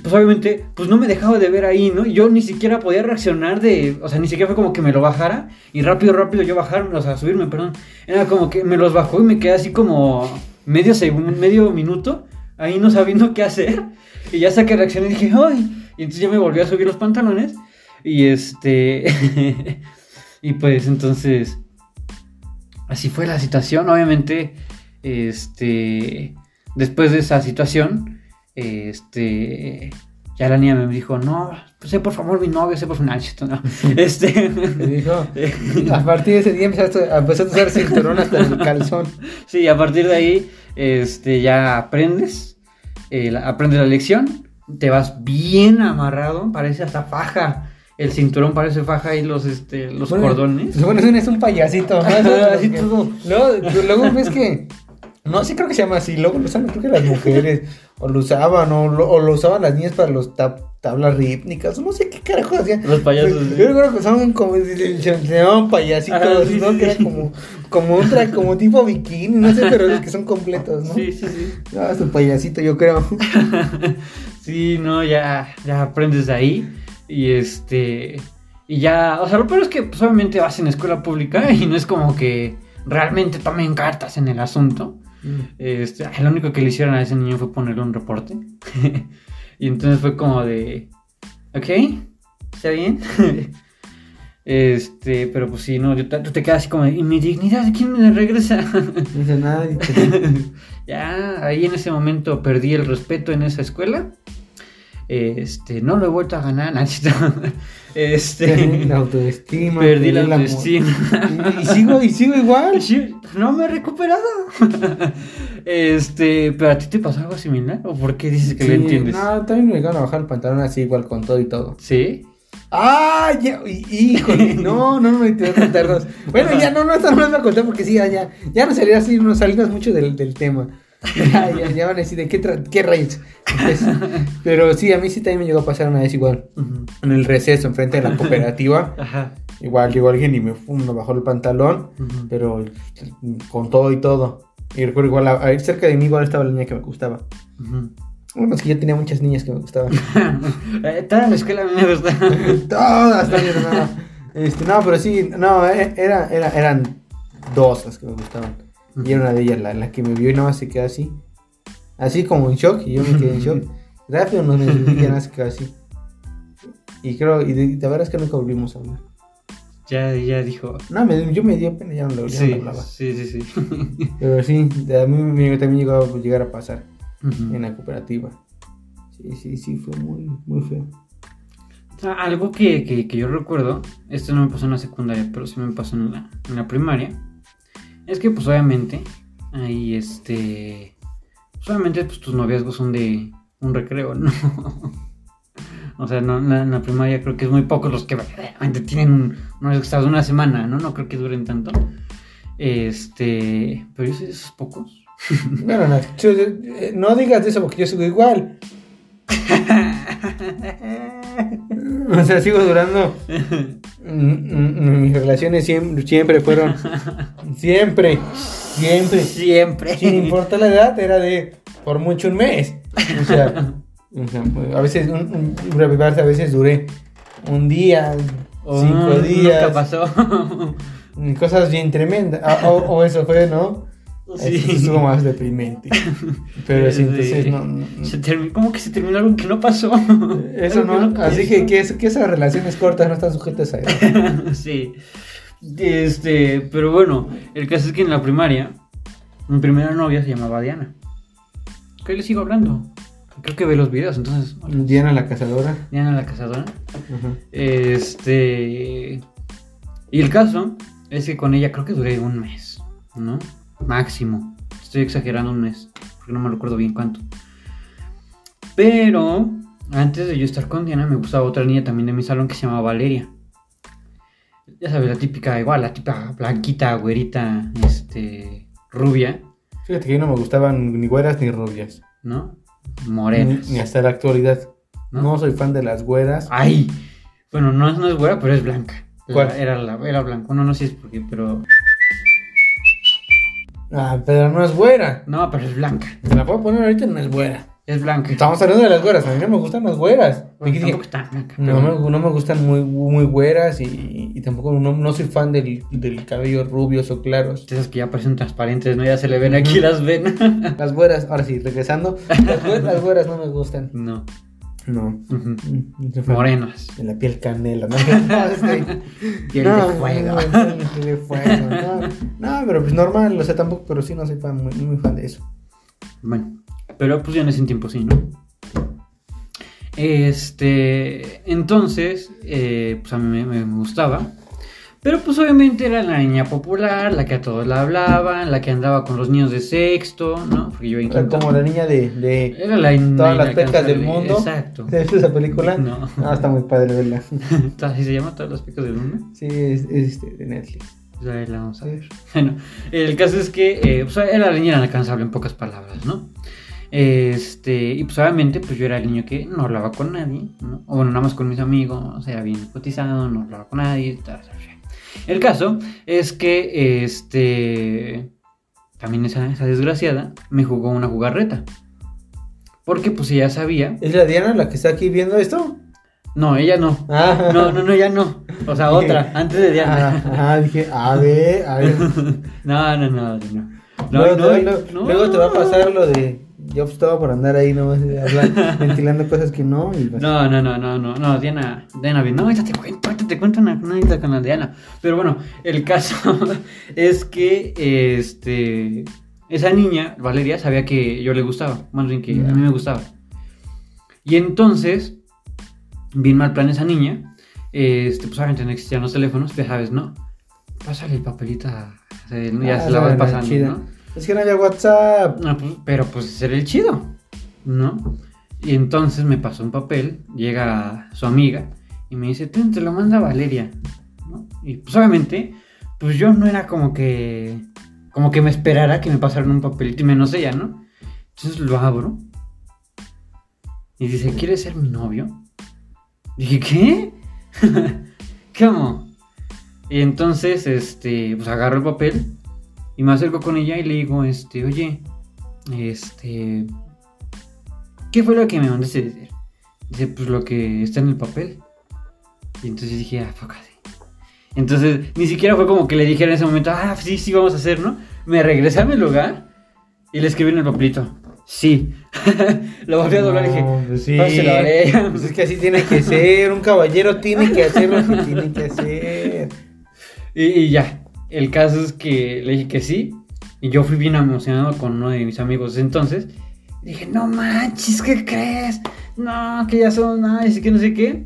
Pues obviamente, pues no me dejaba de ver ahí, ¿no? Yo ni siquiera podía reaccionar de. O sea, ni siquiera fue como que me lo bajara. Y rápido, rápido yo bajarme, o sea, subirme, perdón. Era como que me los bajó y me quedé así como medio segundo, medio minuto. Ahí no sabiendo qué hacer. Y ya saqué reacción y dije, ¡ay! Y entonces ya me volví a subir los pantalones. Y este. *laughs* y pues entonces. Así fue la situación. Obviamente, este. Después de esa situación, este. Ya la niña me dijo, no, pues sé por favor mi novio, sé por favor. *laughs* No, *laughs* este. Me dijo. A partir de ese día empezaste, a- empezaste a usar cinturón hasta el calzón. Sí, a partir de ahí, este, ya aprendes, eh, la- aprendes la lección, te vas bien amarrado, parece hasta faja, el cinturón parece faja y los, este, los Bueno, cordones. *laughs* bueno, es un payasito. *laughs* Luego, luego ves que. No, sí creo que se llama así. Luego lo usan, creo que las mujeres. O lo usaban, o lo, o lo usaban las niñas para los tab- tablas rítmicas. No sé qué carajo hacían. Los payasos, Yo sí. recuerdo que usaban como. Se, llamaban payasitos, Ajá, sí, ¿no? sí, Que era como. Como un tra- como tipo bikini, no sé, pero los que son completos, ¿no? Sí, sí, sí. Ah, su payasito, yo creo. *laughs* Sí, no, ya, ya aprendes de ahí. Y este. Y ya. O sea, lo peor es que pues, obviamente vas en escuela pública y no es como que realmente tomen cartas en el asunto. Este, ay, lo único que le hicieron a ese niño fue ponerle un reporte. *laughs* y entonces fue como de. Ok, está bien. *laughs* este, pero pues sí, no, yo tú te quedas así como de. ¿Y mi dignidad? ¿Quién me la regresa? No dice nada. *laughs* ya, ahí en ese momento perdí el respeto en esa escuela. Este, no lo he vuelto a ganar. Este. *laughs* La autoestima. Perdí la autoestima. Y, sigo, y sigo igual. *laughs* No me he recuperado. *laughs* Este, pero a ti te pasó algo similar o por qué dices que lo Sí, entiendes? No, también me llegaron a bajar el pantalón así igual con todo y todo. Sí. ¡Ah! Ya, hí- híjole, no, no, no, te voy a contar dos. Bueno, ya no, no, no las voy a contar porque sí, ya, ya, ya no salía así, no salimos mucho del, del tema. *laughs* Ya, ya, van a decir de qué, qué rayos. *laughs* Pero sí, a mí sí también me llegó a pasar una vez igual. En el receso, enfrente de la cooperativa. *laughs* Ajá. Igual llegó alguien y me, bajó el pantalón, pero con todo y todo. Y recuerdo igual, a- a- cerca de mí igual estaba la niña que me gustaba. Bueno, es que yo tenía muchas niñas que me gustaban. Eh, Toda la escuela me gusta. Todas, no, no, Este, no, pero sí, no, era, era, eran dos las que me gustaban. Y era una de ellas la, la que me vio y nada más se quedó así. Así como en shock, y yo me quedé en shock. Rápido nos *laughs* me y nada más se quedó así. Y creo, y de, de verdad es que nunca volvimos a hablar. Ya, ya dijo. No, me, yo me dio pena, ya no lo, no Sí, lo hablaba. sí, sí, sí. *laughs* Pero sí, a mí me- también llegó a llegar a pasar Ujú. en la cooperativa. Sí, sí, sí, fue muy, muy feo. Algo que, que, que yo recuerdo, esto no me pasó en la secundaria, pero sí me pasó en la, en la primaria, es que pues obviamente, ahí este, pues, obviamente pues tus noviazgos son de un recreo, ¿no? *laughs* o sea, no, en, la, en la primaria creo que es muy pocos los que verdaderamente tienen un noviazgo hasta de una semana, ¿no? No creo que duren tanto. Este, pero yo soy de esos pocos. Bueno, no, yo- yo- eh, no digas eso porque yo sigo igual. *laughs* *laughs* O sea, sigo durando. Mm, mm, Mis relaciones siempre, siempre fueron. *laughs* Siempre, siempre. Siempre. Sin importar la edad, era de por mucho un mes. O sea, o sea, a veces, un, un, a veces duré un día, Oh, cinco Nunca días. pasó. Cosas bien tremendas. Ah, O, o eso fue, ¿no? Sí. Eso estuvo más deprimente. *laughs* Pero sí, Sí. entonces no. no- Se termi- ¿Cómo que se terminó algo que no pasó? Eso Algo no, así que, que, es- que esas relaciones cortas no están sujetas a eso. *laughs* sí. Este, pero bueno, el caso es que en la primaria, mi primera novia se llamaba Diana. ¿Qué le sigo hablando? Creo que ve los videos, entonces. hola. Diana la cazadora. Diana la cazadora. Ajá. Este. Y el caso es que con ella creo que duré un mes, ¿no? Máximo. Estoy exagerando un mes, porque no me recuerdo bien cuánto. Pero antes de yo estar con Diana, me gustaba otra niña también de mi salón que se llamaba Valeria. Ya sabes, la típica, igual, la típica blanquita, güerita, este, rubia, Fíjate que a mí no me gustaban ni güeras ni rubias. ¿no? Morenas. ni hasta la actualidad. ¿no? ¿No? soy fan de las güeras. Ay, bueno, no, es- no es güera, pero es blanca. ¿Cuál? Era, la, era blanca. No, no sé si es porque, pero. Ah, pero no es güera. No, pero es blanca. Te la puedo poner ahorita, no es güera. Es blanca. Estamos hablando de las güeras. A mí no me gustan las güeras. Bueno, tampoco está blanca. no, me, no me gustan muy, muy güeras y, y tampoco no, no soy fan del, del cabello rubios o claros. Esas que ya parecen transparentes, ¿no? Ya se le ven aquí las venas. Las güeras, ahora sí, regresando. *laughs* Las güeras, las güeras no me gustan. No. No. Mm. Morenas. De la piel canela, ¿no? *laughs* *laughs* Piel no, de fuego. no, piel de fuego, no. No, pero pues normal, o sea, tampoco, pero sí no soy fan, muy, muy fan de eso. Bueno, pero pues ya en ese tiempo sí, ¿no? Este, entonces, eh, pues a mí me, me gustaba. Pero pues obviamente era la niña popular, la que a todos la hablaban, la que andaba con los niños de sexto, ¿no? Porque yo en Era quinto. como la niña de, de Era la todas la las pecas del mundo. Exacto. ¿Has visto esa película? No. Ah, está muy padre verla. *laughs* ¿Así se llama todas las pecas del mundo? Sí, es, es este, de Netflix. Pues ahí la vamos a ver. *laughs* Bueno, el caso es que eh, pues, era la niña inalcanzable en pocas palabras, ¿no? Este, y pues obviamente pues yo era el niño que no hablaba con nadie, ¿no? O bueno, nada más con mis amigos, era bien cotizado, no hablaba con nadie, tal, tal, tal. El caso es que, este, también esa, esa desgraciada me jugó una jugarreta. Porque pues ella sabía, ¿Es la Diana la que está aquí viendo esto? no, ella no. Ah. No, no, no, ya no. O sea, otra, *laughs* antes de Diana. Ah, ah, dije, a ver, a ver. *laughs* No, no, no, no. No, no, no. luego te va a pasar lo de. Yo optaba por andar ahí nomás eh, hablando, *laughs* ventilando cosas que no. Y pues- No, no, no, no, no, no, Diana, Diana, no, ahorita te cuento, ahorita te cuento una, anécdota con la Diana. Pero bueno, el caso *laughs* es que, este, esa niña, Valeria, sabía que yo le gustaba, más bien que a mí me gustaba. Y entonces, bien mal plan esa niña, este, pues obviamente no existían los teléfonos, ya sabes, ¿no? Pásale el papelito, a- ya Ah, se la vas pasando. ¿no? Es que no había WhatsApp. Ah, pues, pero pues ese era el chido, ¿no? Y entonces me pasó un papel, llega su amiga y me dice, "Ten, te lo manda Valeria, ¿no? Y pues obviamente, pues yo no era como que, como que me esperara que me pasaran un papelito y menos ella, ¿no? Entonces lo abro y dice, ¿quieres ser mi novio? Dije, ¿qué? *laughs* ¿Cómo? Y entonces, este, pues agarro el papel y me acerco con ella y le digo, este, oye, este, ¿qué fue lo que me mandaste decir? Dice, pues lo que está en el papel. Y entonces dije, ah, así. Entonces, ni siquiera fue como que le dijera en ese momento, ah, sí, sí, vamos a hacer, ¿no? Me regresé a mi lugar y le escribí en el papelito, sí. *laughs* lo volví a doblar y dije, No, pues sí. *laughs* Pues es que así tiene que ser. Un caballero tiene que hacer lo que tiene que hacer. *laughs* Y, y ya, el caso es que le dije que sí. Y yo fui bien emocionado con uno de mis amigos entonces. Dije, no manches, ¿qué crees? No, que ya son nice y que no sé qué.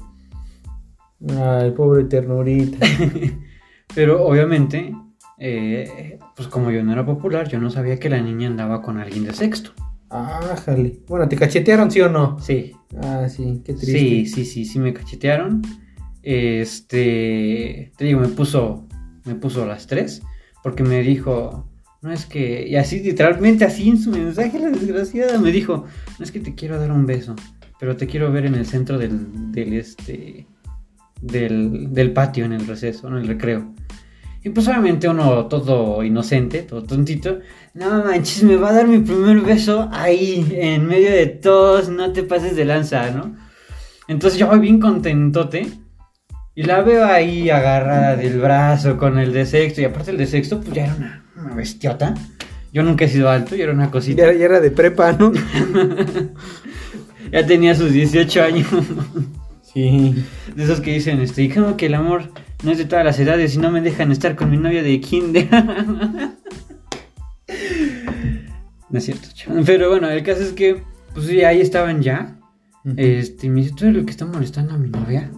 Ay, pobre ternurita. *laughs* Pero obviamente, eh, pues como yo no era popular, yo no sabía que la niña andaba con alguien de sexto. Ah, jale. Bueno, ¿te cachetearon, sí o no? Sí, Ah, sí, qué triste. sí, sí, sí, sí me cachetearon. Este, te digo, me puso, me puso las tres porque me dijo, no es que, y así literalmente así en su mensaje la desgraciada me dijo, no es que te quiero dar un beso, pero te quiero ver en el centro del, del este, del, del patio en el receso, en el recreo. Y pues obviamente uno todo inocente, todo tontito, no manches, me va a dar mi primer beso ahí, en medio de todos, no te pases de lanza, ¿no? Entonces yo voy bien contentote y la veo ahí agarrada del brazo con el de sexto, y aparte el de sexto pues ya era una, una bestiota. Yo nunca he sido alto, yo era una cosita. Ya, ya era de prepa, ¿no? *laughs* Ya tenía sus 18 años. Sí. De esos que dicen, este, y como que el amor no es de todas las edades y no me dejan estar con mi novia de kinder. *laughs* no es cierto, chaval. Pero bueno, el caso es que, pues sí, ahí estaban ya. Este, y me dice, ¿tú eres el que está molestando a mi novia?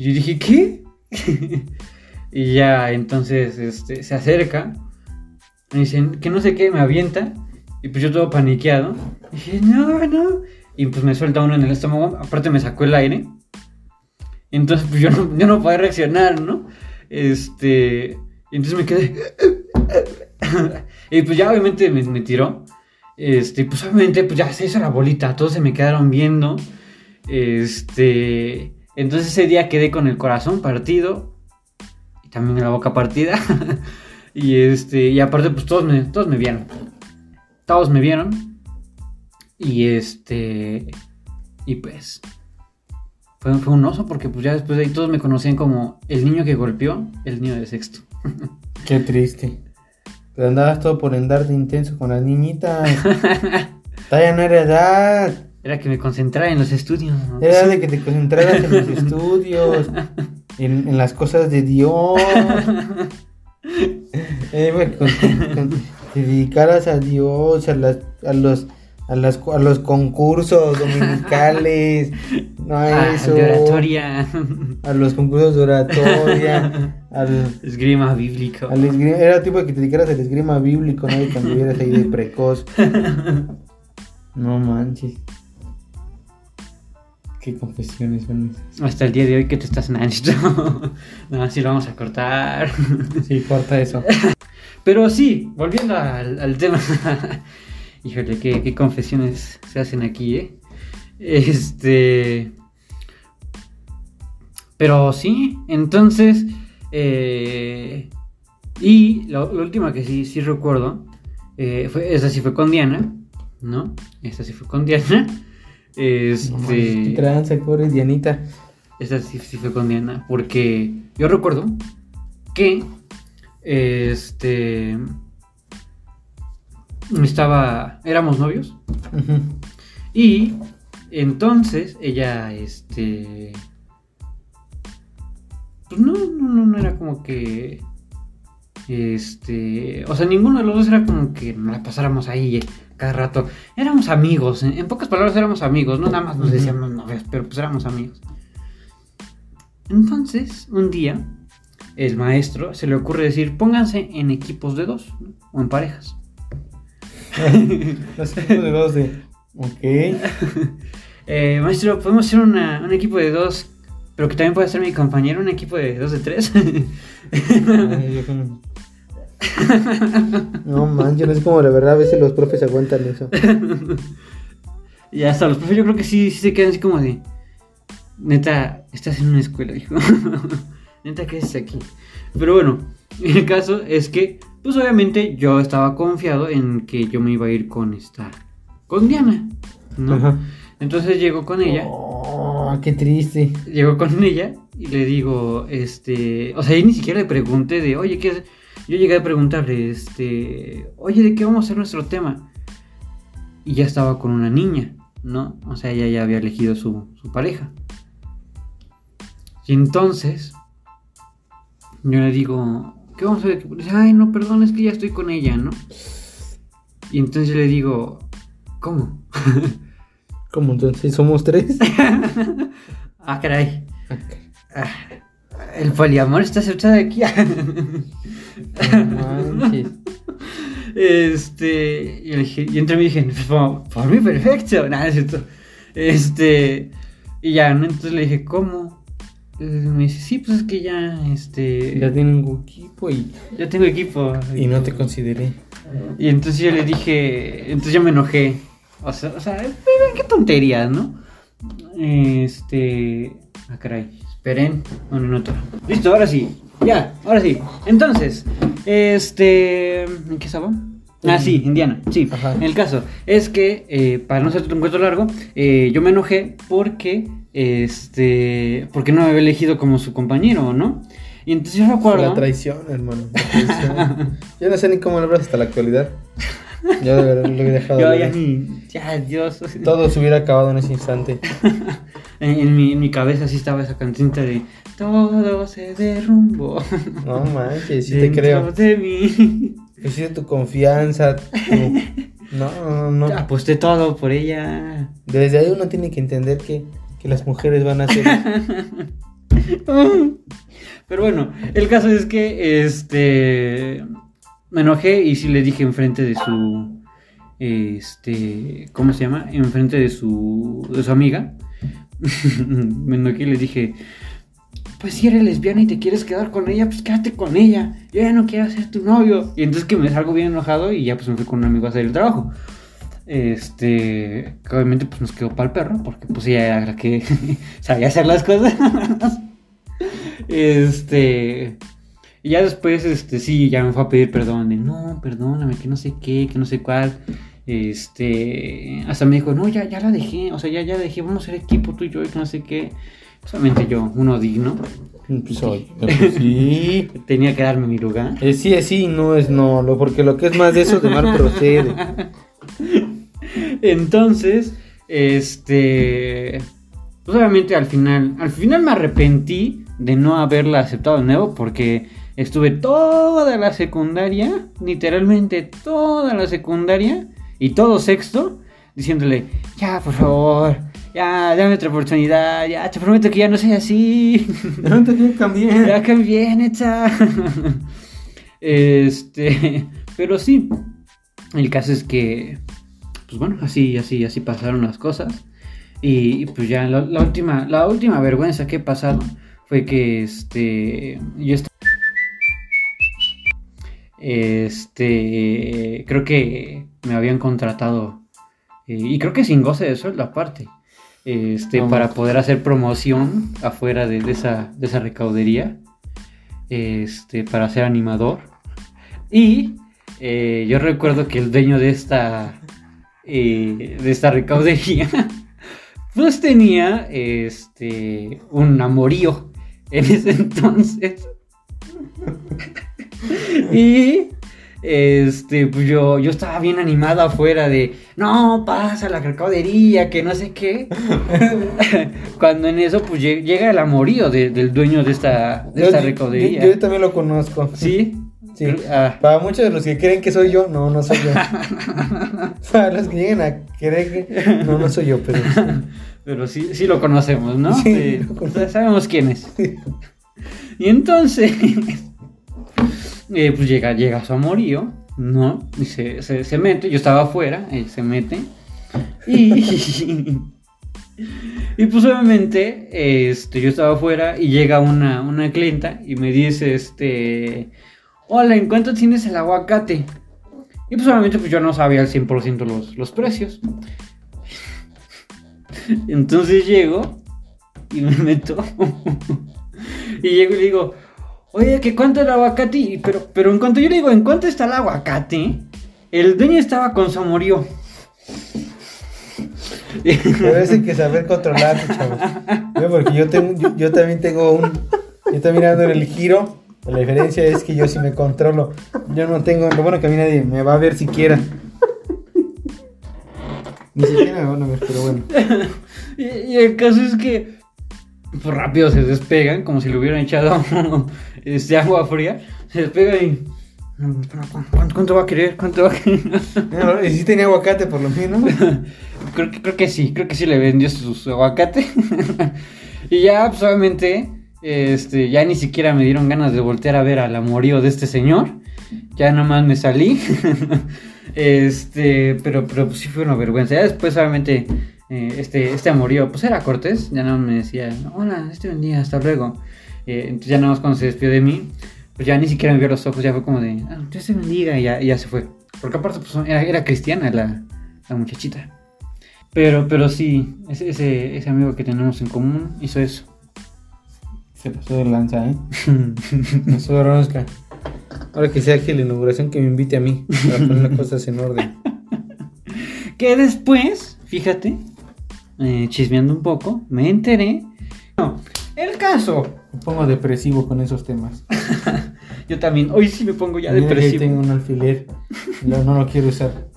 Y yo dije, ¿qué? *laughs* y ya, entonces, este, se acerca. Me dicen, que no sé qué, me avienta. Y pues yo todo paniqueado. Y dije, no, no. Y pues me suelta uno en el estómago. Aparte me sacó el aire. Entonces pues yo no, yo no podía reaccionar, ¿no? Este... Y entonces me quedé... *laughs* y pues ya obviamente me, me tiró. Este, pues obviamente pues ya se hizo la bolita. Todos se me quedaron viendo. Este... Entonces ese día quedé con el corazón partido. Y también la boca partida. *laughs* y este... Y aparte pues todos me, todos me vieron. Todos me vieron. Y este. Y pues. Fue, fue un oso porque pues ya después de ahí todos me conocían como el niño que golpeó el niño de sexto. *laughs* Qué triste. Pero andabas todo por andar de intenso con las niñitas. *laughs* Todavía no era edad. Era que me concentrara en los estudios. ¿no? Era de que te concentraras en los *laughs* estudios, en, en las cosas de Dios. Eh, bueno, con- con- con- te dedicaras a Dios, a, las, a, los, a, las, a los concursos dominicales, no a *laughs* Ah, eso, de oratoria. a los concursos de oratoria, *laughs* al, Esgrima bíblico. al esgrima, era tipo de que te dedicaras al esgrima bíblico, ¿no? Y cuando estuvieras ahí de precoz. No manches. Qué confesiones son esas. Hasta el día de hoy que te estás nanito. no, así lo vamos a cortar. *laughs* Sí, corta eso. *laughs* Pero sí, volviendo al, al tema. *laughs* Híjole, qué, qué confesiones se hacen aquí, ¿eh? Este. Pero sí, entonces. eh, y la, última que sí, sí recuerdo. eh, fue, esa sí fue con Diana, ¿no? Esa sí fue con Diana. Este. tranza, pobre Dianita. Esa sí, sí fue con Diana. Porque yo recuerdo que. Este. Estaba. Éramos novios. Ujú. Y entonces ella, este. Pues no, no, no, no era como que. Este. O sea, ninguno de los dos era como que la pasáramos ahí cada rato. Éramos amigos, en, en pocas palabras éramos amigos, no nada más nos decíamos novios, pero pues éramos amigos. Entonces, un día, el maestro se le ocurre decir, pónganse en equipos de dos, ¿no? o en parejas. *laughs* Los equipos de dos de. Ok. *laughs* Eh, maestro, ¿podemos hacer una- un equipo de dos, pero que también pueda ser mi compañero, un equipo de dos de tres? Ay, *laughs* yo como- No manches, no es como la verdad, a veces los profes aguantan eso. *laughs* y hasta los profes yo creo que sí, sí se quedan así como de, neta, estás en una escuela, hijo. *laughs* neta, ¿qué haces aquí? Pero bueno, el caso es que, pues obviamente yo estaba confiado en que yo me iba a ir con esta, con Diana, ¿no? Ajá. Entonces llego con ella. Oh, qué triste. Llego con ella y le digo, este, o sea, yo ni siquiera le pregunté de, oye, ¿qué es? Yo llegué a preguntarle, este, oye, ¿de qué vamos a hacer nuestro tema? Y ya estaba con una niña, ¿no? O sea, ella ya había elegido su, su pareja. Y entonces, yo le digo, ¿qué vamos a hacer? Dice, ay, no, perdón, es que ya estoy con ella, ¿no? Y entonces yo le digo, ¿cómo? *laughs* ¿Cómo entonces? ¿Somos tres? *laughs* ah, caray. Ah, el poliamor está aceptado aquí. *laughs* No manches. este. Y, dije- y entre mí dije, por, mí perfecto. *laughs* Nada, es cierto. Este. Y ya, ¿no? Entonces le dije, ¿cómo? Me dice, sí, pues es que ya, este. Ya un equipo y, ya tengo equipo. y no te consideré. Y entonces yo le dije, entonces yo me enojé. O sea, o sea, qué tontería, ¿no? Este. Ah, caray. Esperen un minuto. Listo, ahora sí. Ya, ahora sí. Entonces, este. ¿En qué estaba? Ah, sí, Indiana. Sí. Ajá. El caso es que, eh, para no hacerte un cuento largo, eh, yo me enojé porque. Este. Porque no me había elegido como su compañero, ¿no? Y entonces yo recuerdo. La traición, hermano. la traición. Yo no sé ni cómo lo hasta la actualidad. Yo de verdad lo hubiera dejado. Yo ya ni. Ya, Dios. Todo se hubiera acabado en ese instante. *laughs* En, en mi, en mi cabeza sí estaba esa cancionta de Todo se derrumbó. No manches, sí te creo. de mí. Pusiste tu confianza. tu- No, no, no. Aposté todo por ella. Desde ahí uno tiene que entender que, que las mujeres van a ser. *laughs* Pero bueno, el caso es que este me enojé y sí le dije enfrente de su este ¿cómo se llama? Enfrente de su de su amiga. *laughs* me enojé y le dije, pues si eres lesbiana y te quieres quedar con ella, pues quédate con ella. Yo ya no quiero ser tu novio. Y entonces que me salgo bien enojado y ya pues me fui con un amigo a hacer el trabajo. Este, obviamente pues nos quedó para el perro, porque pues ella era que *laughs* sabía hacer las cosas. este, y ya después, este, sí, ya me fue a pedir perdón, de no, perdóname, que no sé qué, que no sé cuál. Este, hasta me dijo, no, ya, ya la dejé, o sea, ya, ya dejé, vamos a ser equipo tú y yo, y que no sé qué. Solamente yo, uno digno, Pues, oye, pues, sí. *laughs* tenía que darme mi lugar. Es sí, es sí, no es no. Lo, porque lo que es más de eso de mal procede. *laughs* Entonces, este. Pues obviamente al final. Al final me arrepentí de no haberla aceptado de nuevo. Porque estuve toda la secundaria. Literalmente toda la secundaria. Y todo sexto. Diciéndole. Ya, por favor. Ya, dame otra oportunidad. Ya, te prometo que ya no soy así. *laughs* No te quiero cambiar. *laughs* Ya cambié, neta. *laughs* Este, pero sí. El caso es que, pues bueno, así, así, así pasaron las cosas. Y, y, pues ya la, la última, la última vergüenza que he pasado fue que, este, yo estaba, este, creo que me habían contratado eh, y creo que sin goce de sueldo aparte. Este, Vamos. para poder hacer promoción afuera de, de esa, de esa recaudería este, para ser animador. Y eh, yo recuerdo que el dueño de esta, eh, de esta recaudería, *laughs* pues tenía este, un amorío en ese *laughs* entonces. *laughs* y este, pues yo, yo estaba bien animado afuera de, no, pasa la recaudería, que no sé qué. *laughs* Cuando en eso, pues lleg- llega el amorío de- del dueño de esta, de Yo- esta recaudería. Yo, yo también lo conozco. ¿Sí? Sí. Ah, Para muchos de los que creen que soy yo, no, no soy yo. *laughs* Para los que llegan a creer que no, no soy yo, pero sí. *laughs* pero sí, sí lo conocemos, ¿no? Sí, lo conozco. sabemos quién es. Y entonces, eh, pues llega, llega su amorío, ¿no? Y se, se, se mete, yo estaba afuera, él se mete. Y, *laughs* y pues obviamente, este, yo estaba afuera y llega una, una clienta y me dice, este, hola, ¿en cuánto tienes el aguacate? Y pues obviamente pues yo no sabía al 100% los, los precios. *laughs* Entonces llego y me meto. *laughs* y llego y digo, oye, ¿qué cuánto el aguacate? Y pero, pero en cuanto yo le digo, ¿en cuánto está el aguacate? El dueño estaba con su amorío. Hay que saber controlar, chavos. Porque yo, tengo, yo, yo también tengo un. Yo también ando en el giro. La diferencia es que yo sí me controlo. Yo no tengo. Lo bueno que a mí nadie me va a ver siquiera. Ni siquiera me van a ver, pero bueno. Y, y el caso es que pues rápido se despegan, como si le hubieran echado este, agua fría. Se despegan y. ¿Cuánto, cuánto va a querer? ¿Cuánto va a querer? *laughs* No, ¿Y si tenía aguacate por lo menos? *laughs* creo, que, creo que sí, creo que sí le vendió su, su aguacate. *laughs* y ya, pues obviamente, este, ya ni siquiera me dieron ganas de voltear a ver al amorío de este señor. Ya nada más me salí. este, pero, pero pues sí fue una vergüenza. Ya después, obviamente, eh, este, este amorío, pues era Cortés. Ya más me decía, hola, este buen día, hasta luego. Eh, entonces ya nada más cuando se despidió de mí, pues ya ni siquiera me vio los ojos, ya fue como de, ah, Dios te bendiga, y ya, y ya se fue. Porque aparte, pues era, era cristiana la, la muchachita. Pero, pero sí, ese, ese, ese amigo que tenemos en común hizo eso. Se pasó de lanza, ¿eh? Pasó de rosca. Ahora que sea que la inauguración que me invite a mí para poner las cosas en orden. *laughs* Que después, fíjate, eh, chismeando un poco, me enteré. No, el caso. Me pongo depresivo con esos temas. *laughs* Yo también, hoy sí me pongo ya Mira que depresivo. tengo un alfiler. No, no lo quiero usar.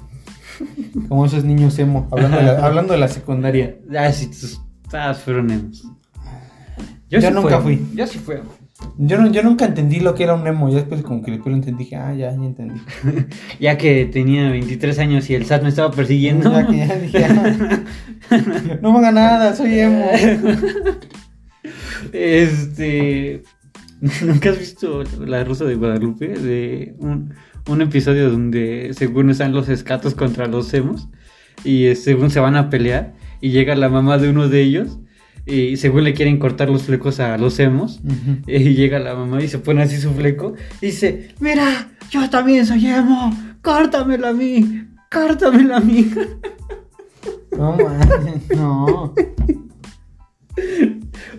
Como esos niños emo. Hablando de la, *laughs* hablando de la secundaria. Ah, sí, fueron emos. Yo nunca fui. Yo sí fui. Yo, no, yo nunca entendí lo que era un emo. Ya después, como que después lo entendí. Dije, ah, ya, ya entendí. *laughs* Ya que tenía 23 años y el SAT me estaba persiguiendo. Ya que ya dije, ah, no me haga nada, soy emo. Este. *laughs* ¿Nunca has visto La Rosa de Guadalupe? De un, un episodio donde, según están los escatos contra los emos, y eh, según se van a pelear, y llega la mamá de uno de ellos, y según le quieren cortar los flecos a los emos, y llega la mamá y se pone así su fleco, y dice: Mira, yo también soy emo, córtamelo a mí, córtamelo a mí. *laughs* No, man, no.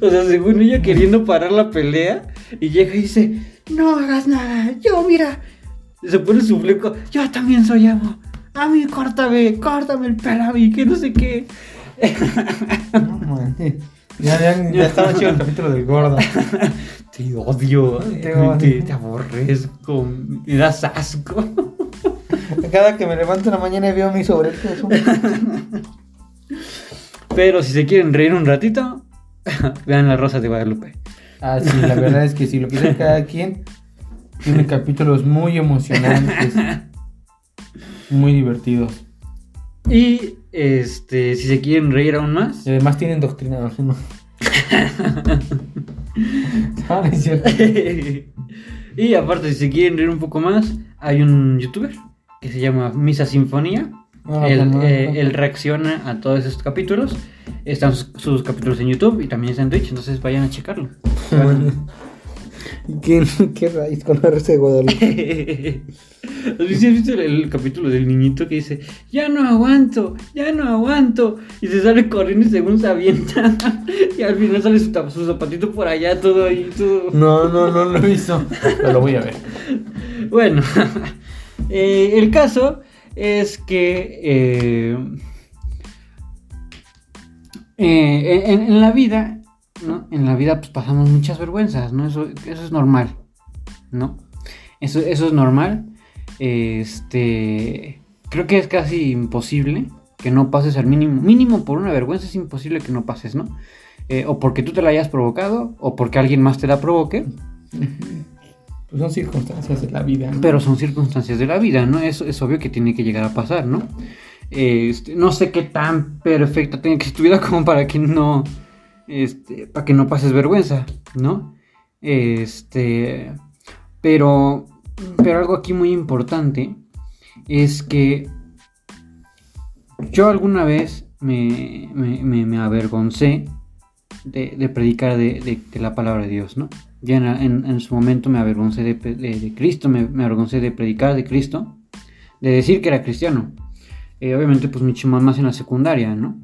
O sea, según ella queriendo parar la pelea y llega y dice, no hagas nada, yo mira. Y se pone su fleco, yo también soy emo. A mí córtame, córtame el pelo a mí, que no sé qué. No, man. Ya, ya, ya estaba chido el capítulo del gordo. Te odio, Te te, odio. te- te aborrezco, me das asco. Cada que me levanto en la mañana y veo mi sobrepeso. Pero si se quieren reír un ratito, *laughs* vean la Rosa de Guadalupe. Ah, sí, la verdad es que si lo dice cada quien, tiene capítulos muy emocionantes. *laughs* Muy divertidos. Y este, si se quieren reír aún más, Y además tienen doctrinados, ¿no? *laughs* Y aparte, si se quieren reír un poco más, hay un youtuber que se llama Misa Sinfonía. Él, no, eh, él reacciona a todos esos capítulos. Están sus, sus capítulos en YouTube y también está en Twitch, entonces vayan a checarlo. *laughs* *laughs* ¿Qué, qué raíz con la de Guadalupe? *laughs* ¿Has visto, has visto el, el capítulo del niñito que dice, ya no aguanto, ya no aguanto? Y se sale corriendo y según se avienta. y al final sale su, su zapatito por allá, todo ahí, todo... No, no, no lo he visto. Pero lo voy a ver. Bueno, eh, el caso es que eh, eh, en, la vida, ¿no? En la vida pues pasamos muchas vergüenzas, ¿no? Eso, eso es normal, ¿no? Eso, eso es normal. Este, creo que es casi imposible que no pases al mínimo, mínimo por una vergüenza es imposible que no pases, ¿no? Eh, o porque tú te la hayas provocado, o porque alguien más te la provoque. *laughs* Pues son circunstancias de la vida. Pero son circunstancias de la vida, ¿no? Es, es obvio que tiene que llegar a pasar, ¿no? Este, no sé qué tan perfecta tiene que ser tu vida como para que no, este, para que no pases vergüenza, ¿no? Este, pero, pero algo aquí muy importante es que yo alguna vez me, me, avergoncé de, predicar de, la palabra de Dios, ¿no? Ya en, su momento me avergoncé de, Cristo, me, avergoncé de predicar de Cristo, de decir que era cristiano. Eh, obviamente, pues mucho más en la secundaria, ¿no?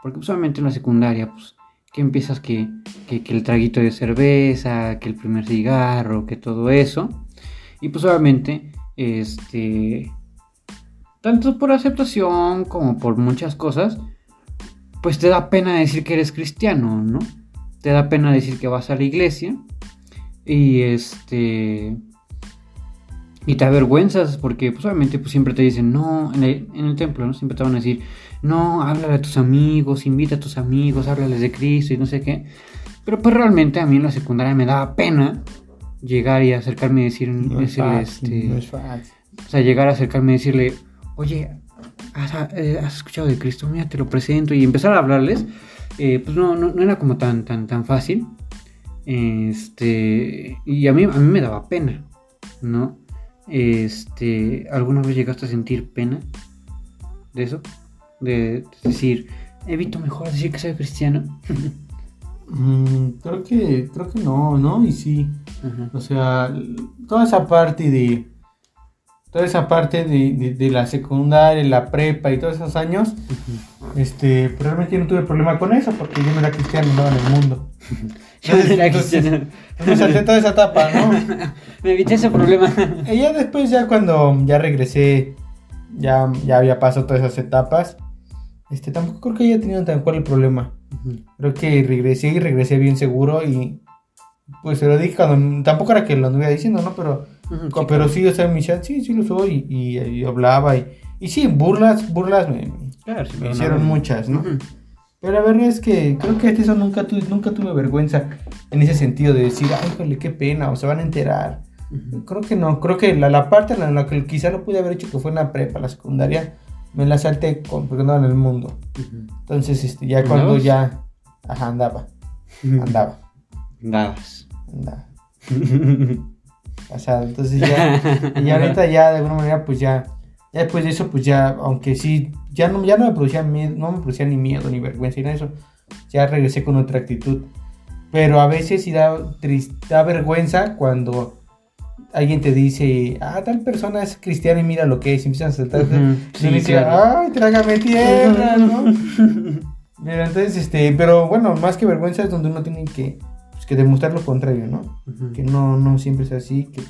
Porque pues obviamente en la secundaria, pues, que empiezas que, que el traguito de cerveza, que el primer cigarro, que todo eso. Y pues obviamente, este, tanto por aceptación como por muchas cosas, pues te da pena decir que eres cristiano, ¿no? Te da pena decir que vas a la iglesia y este y te avergüenzas porque pues obviamente pues siempre te dicen no en el, templo no siempre te van a decir no háblale a tus amigos invita a tus amigos háblales de Cristo y no sé qué pero pues realmente a mí en la secundaria me daba pena llegar y acercarme y decir, no este, o sea llegar a acercarme y decirle oye, eh, ¿has, escuchado de Cristo? Mira, te lo presento. Y empezar a hablarles, eh, pues no, no, era como tan, tan, tan fácil. Este, y a mí, a mí me daba pena, ¿no? Este, ¿alguna vez llegaste a sentir pena de eso? De, decir, evito mejor decir que soy cristiano. *laughs* Mm, creo que, creo que no, ¿no? Y sí. O sea, toda esa parte de toda esa parte de, de, la secundaria, la prepa y todos esos años, este, pues realmente yo no tuve problema con eso porque yo no era cristiano, andaba en el mundo. *laughs* cristiano. me salté toda esa etapa, ¿no? me evité ese problema. Y ya después, ya cuando ya regresé, ya, ya había pasado todas esas etapas, este, tampoco creo que haya tenido tan cual el problema. Creo que regresé y regresé bien seguro y pues se lo dije cuando, tampoco era que lo anduviera diciendo, ¿no? Pero pero sí, o sea, en mi chat sí, sí lo soy y, hablaba y, y sí, burlas, burlas me, hicieron muchas, ¿no? Pero la verdad es que creo que eso nunca, nunca tuve vergüenza en ese sentido de decir, ay, jole, qué pena, o se van a enterar. Creo que no, creo que la, la parte en la que quizá no pude haber hecho que fue en la prepa, la secundaria, me la salté con, porque andaba en el mundo. Entonces, este, ya cuando ya, ajá, andaba, andaba. Andabas. Andaba. *laughs* O sea, entonces ya, y ahorita ya de alguna manera pues ya, ya después de eso pues ya, aunque sí, ya no, ya no me producía miedo, no me producía ni miedo ni vergüenza ni eso, ya regresé con otra actitud. Pero a veces sí da, da vergüenza cuando alguien te dice, ah, tal persona es cristiana y mira lo que es, y empiezan a saltar. y dice, ay, trágame tierra, ¿no? *laughs* pero entonces, este, pero bueno, más que vergüenza es donde uno tiene que pues, que demostrar lo contrario, ¿no? Que no, no siempre es así, que,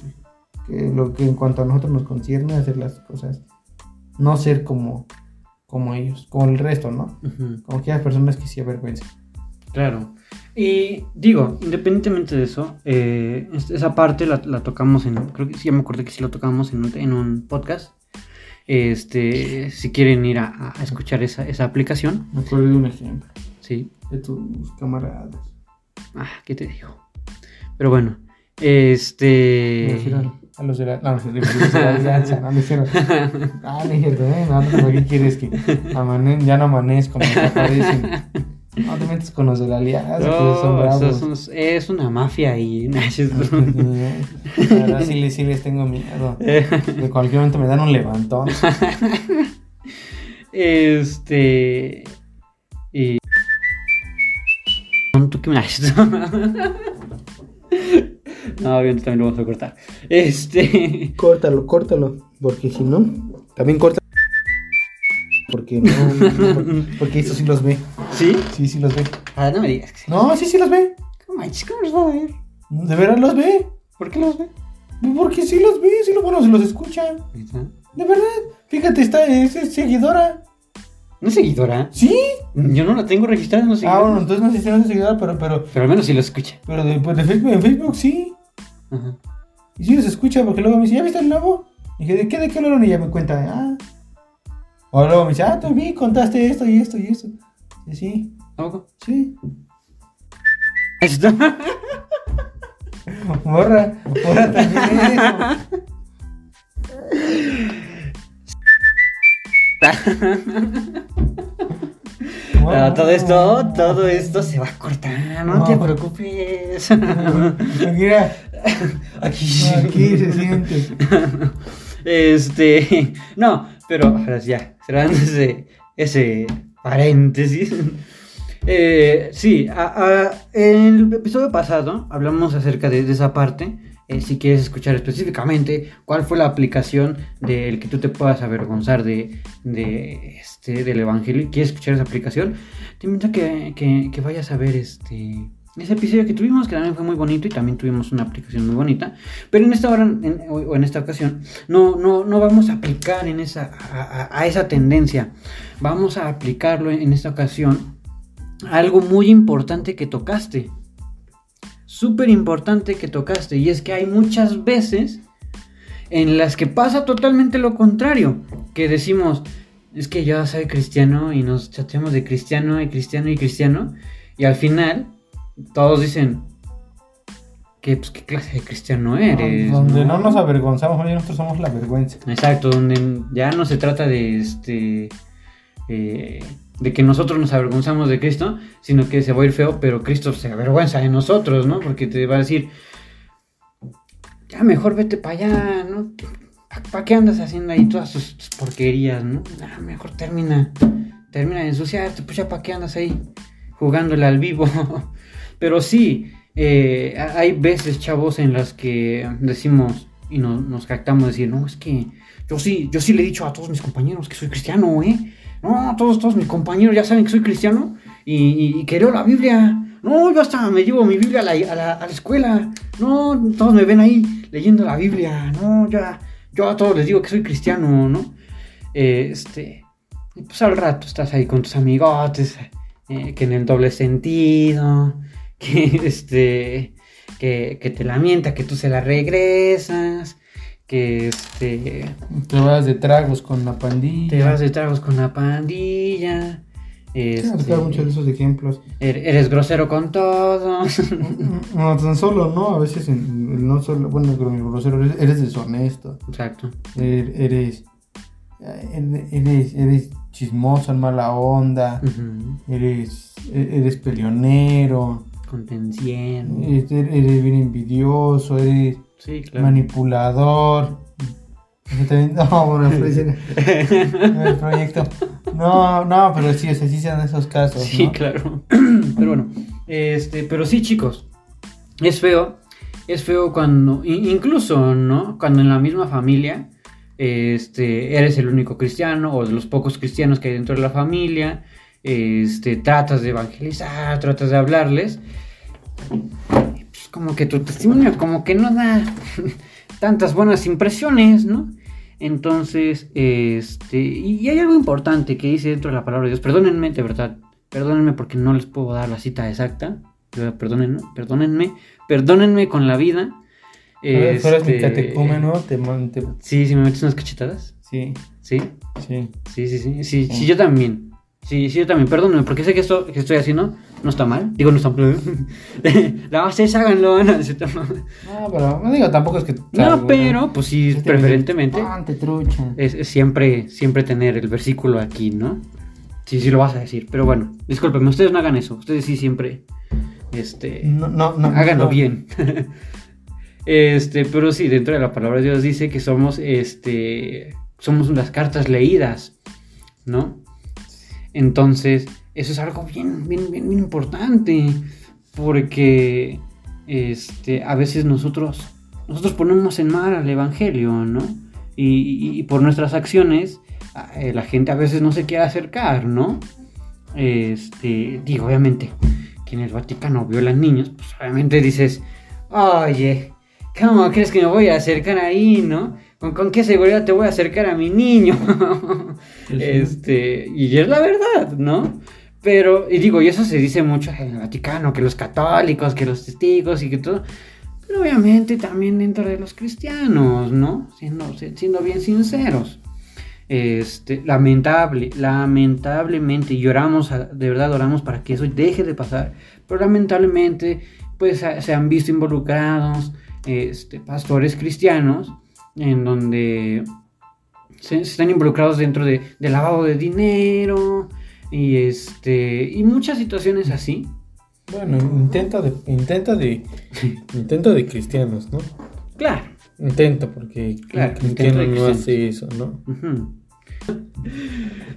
que, lo que en cuanto a nosotros nos concierne, hacer las cosas, no ser como, como ellos, como el resto, ¿no? Como aquellas personas que sí avergüenzan. Claro. Y digo, independientemente de eso, eh, esa parte la, tocamos en, creo que sí, me acuerdo que sí lo tocamos en, en un podcast. Este, si quieren ir a, a escuchar esa, esa aplicación. Me acuerdo de un ejemplo. Sí. De tus camaradas. Ah, ¿qué te digo? Pero bueno, este. A los de la. No, de la alianza, no, dijeron. Ah, le dije, eh, no, no, ¿qué quieres que ya no amanezco, me aparecen? No te metes con los de la alianza, no, son bravos. es una mafia y. Ahora *laughs* sí, sí les tengo miedo. De cualquier momento me dan un levantón. *laughs* Este. Y. *laughs* ¿Tú qué me haces? No, obviamente también lo vamos a cortar. Este. Córtalo, córtalo. Porque si no, también corta. Porque no, porque esto sí los ve. ¿Sí? Sí, sí los ve. Ah, no me digas que sí. No, sí, sí los ve. ¿Cómo manches? ¿Cómo los va a ver? ¿De verdad los ve? ¿Por qué los ve? Porque sí los ve, sí lo bueno, se los escucha. De verdad. Fíjate, está, es seguidora. ¿No es seguidora? ¿Sí? Yo no la tengo registrada, no sé. Ah, bueno, entonces no sé si no es seguidora, pero, pero. Pero al menos sí lo escucha. Pero de, pues de Facebook, en Facebook sí. Ajá. Y sí los escucha, porque luego me dice, ¿ya viste el nuevo? Y dije, ¿de qué, de qué hablaron? Y ya me cuenta, ah. O luego me dice, ah, tú vi, contaste esto y esto y esto. Y sí. ¿A poco? Sí. borra, *laughs* borra también eso. *laughs* No, todo esto, todo esto se va a cortar, no, te preocupes. *laughs* Mira, aquí, aquí se siente. Este, no, pero ahora ya, cerrando ese, ese paréntesis. Eh, sí, en el episodio pasado hablamos acerca de, esa parte. Eh, si quieres escuchar específicamente cuál fue la aplicación del que tú te puedas avergonzar de, de este, del Evangelio y quieres escuchar esa aplicación, te invito a que, que, vayas a ver este, ese episodio que tuvimos, que también fue muy bonito y también tuvimos una aplicación muy bonita. Pero en esta hora, o en esta ocasión, no, no, no vamos a aplicar en esa, a, esa tendencia. Vamos a aplicarlo en, esta ocasión a algo muy importante que tocaste. Súper importante que tocaste. Y es que hay muchas veces en las que pasa totalmente lo contrario. Que decimos, es que yo soy cristiano y nos chateamos de cristiano y cristiano y cristiano. Y al final, todos dicen, ¿qué, pues, ¿qué clase de cristiano eres? donde ¿no? nos avergonzamos, nosotros somos la vergüenza. Exacto, donde ya no se trata de este. Eh, de que nosotros nos avergonzamos de Cristo, sino que se va a ir feo, pero Cristo se avergüenza de nosotros, ¿no? Porque te va a decir, ya mejor vete para allá, ¿no? ¿Para qué andas haciendo ahí todas tus, porquerías, no? Ah, mejor termina, termina de ensuciarte, pues ya para qué andas ahí jugándole al vivo. *laughs* Pero sí, eh, hay veces, chavos, en las que decimos y nos captamos decir, no, es que yo sí, yo sí le he dicho a todos mis compañeros que soy cristiano, ¿eh? No, todos, todos mis compañeros ya saben que soy cristiano y, leo la Biblia. No, yo hasta me llevo mi Biblia a la, a la escuela. No, todos me ven ahí leyendo la Biblia. No, ya, yo a todos les digo que soy cristiano, ¿no? este, pues al rato estás ahí con tus amigotes, eh, que en el doble sentido, *laughs* que este, que, que te lamenta, que tú se la regresas, que este... Te vas de tragos con la pandilla. Te vas de tragos con la pandilla. Este, muchos de esos ejemplos. Er, eres grosero con todo. *laughs* No, tan solo, ¿no? A veces, no solo, bueno, grosero, eres, deshonesto. Exacto. Er, eres, eres, eres, chismoso, en mala onda. Eres, eres peleonero. Contenciero. Eres, eres bien envidioso, eres manipulador. *laughs* No, bueno, *laughs* el proyecto. No, no, pero sí, o sea, sí sean esos casos. Sí, claro. *clears throat* Pero bueno, este, pero sí, chicos, es feo, es feo cuando, incluso, ¿no? Cuando en la misma familia, este, eres el único cristiano o de los pocos cristianos que hay dentro de la familia, este, tratas de evangelizar, tratas de hablarles, como que tu testimonio como que no da *laughs* tantas buenas impresiones, ¿no? Entonces, este, y hay algo importante que dice dentro de la palabra de Dios. Perdónenme, de verdad, perdónenme porque no les puedo dar la cita exacta. Perdónenme, perdónenme, perdónenme con la vida. Este... fueras mi catecúmeno, te, te... Sí, si me metes unas cachetadas. Sí. ¿Sí? Sí. Sí, sí, sí. Sí, sí, yo también. Sí, sí, yo también. Perdónenme, porque sé que esto que estoy haciendo no está mal. Digo, no está mal. *laughs* no, ustedes háganlo. No, no, pero no digo, tampoco es que. No, pero, pues sí, preferentemente. trucha. Es, siempre, siempre tener el versículo aquí, ¿no? Sí, sí lo vas a decir. Pero bueno, discúlpenme, ustedes no hagan eso. Ustedes sí siempre. Este. No, no, no. Háganlo bien. *laughs* este, pero sí, dentro de la palabra de Dios dice que somos, este. Somos las cartas leídas, ¿no? Entonces eso es algo bien, bien, bien, importante. Porque este, a veces nosotros, nosotros ponemos en mal al Evangelio, ¿no? Y, por nuestras acciones, eh, la gente a veces no se quiere acercar, ¿no? Este, digo, obviamente, que en el Vaticano violan niños, pues obviamente dices, oye, ¿cómo crees que me voy a acercar ahí, no? ¿Con, con qué seguridad te voy a acercar a mi niño? *laughs* este, y es la verdad, ¿no? Pero, y digo, y eso se dice mucho en el Vaticano, que los católicos, que los testigos y que todo. Pero obviamente también dentro de los cristianos, ¿no? Siendo, siendo bien sinceros. Este, lamentable, lamentablemente, lloramos, de verdad oramos para que eso deje de pasar, pero lamentablemente, pues se han visto involucrados este, pastores cristianos en donde se, están involucrados dentro de, de lavado de dinero y este y muchas situaciones así. Bueno, intento de, intento de, intento de cristianos, ¿no? Claro. Intento, porque Claro, cristiano intento no hace eso, ¿no?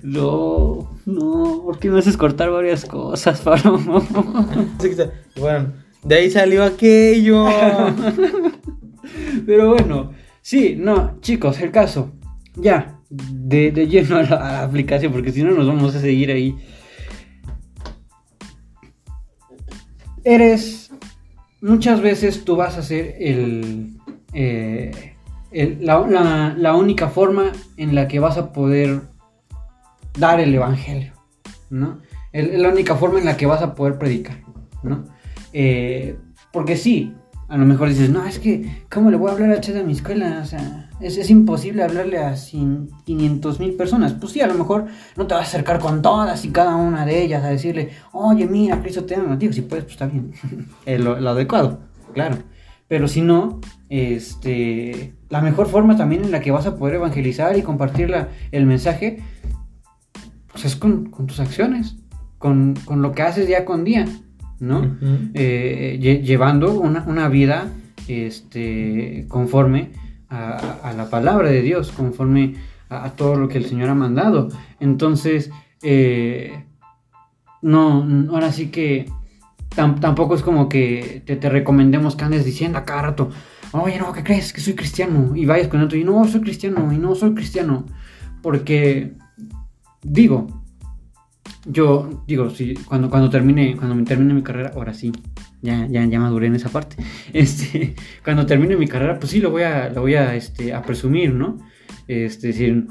No, no, ¿por qué me haces cortar varias cosas, *laughs* y bueno, de ahí salió aquello. *laughs* Pero bueno, sí, no, chicos, el caso, ya, de, de lleno a la, aplicación, porque si no nos vamos a seguir ahí. Eres, muchas veces tú vas a ser el, eh, la, única forma en la que vas a poder dar el evangelio, ¿no? Es la única forma en la que vas a poder predicar, ¿no? Eh, porque sí, a lo mejor dices, no, es que, ¿cómo le voy a hablar a Chet a mi escuela? O sea, es, es imposible hablarle a 500 mil personas. Pues sí, a lo mejor no te vas a acercar con todas y cada una de ellas a decirle, oye, mira, Cristo te ama. Digo, si puedes, pues está bien. *laughs* Es lo, adecuado, claro. Pero si no, este, la mejor forma también en la que vas a poder evangelizar y compartir la- el mensaje, pues es con, con tus acciones, con, con lo que haces día con día, ¿no? Eh, lle- llevando una, una vida este, conforme a, la palabra de Dios, conforme a, todo lo que el Señor ha mandado. Entonces, eh, no, ahora sí que tam- tampoco es como que te, recomendemos que andes diciendo a cada rato, oye, no, ¿qué crees? Que soy cristiano. Y vayas con otro y no, soy cristiano, y no, soy cristiano. Porque, digo, yo digo, sí, cuando, cuando termine, cuando me termine mi carrera, ahora sí, ya, ya, ya maduré en esa parte. *laughs* Este, cuando termine mi carrera, pues sí lo voy a, lo voy a, este, a presumir, ¿no? Este, decir,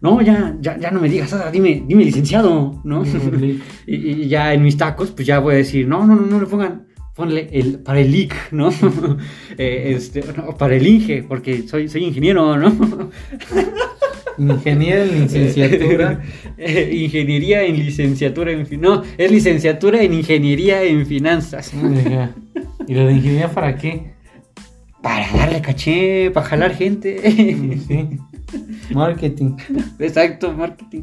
no, ya, ya, ya no me digas, ah, dime, dime licenciado, ¿no? *laughs* y, y ya en mis tacos, pues ya voy a decir, no, no, no, no le pongan, ponle el, para el IC, ¿no? *laughs* Eh, este, no, para el INGE, porque soy, soy ingeniero, ¿no? Ingeniero en *laughs* licenciatura. *laughs* Eh, ingeniería en licenciatura en no, es licenciatura en ingeniería en finanzas. *laughs* ¿Y lo de ingeniería para qué? Para darle caché, para jalar gente. Sí. Marketing. Exacto, marketing.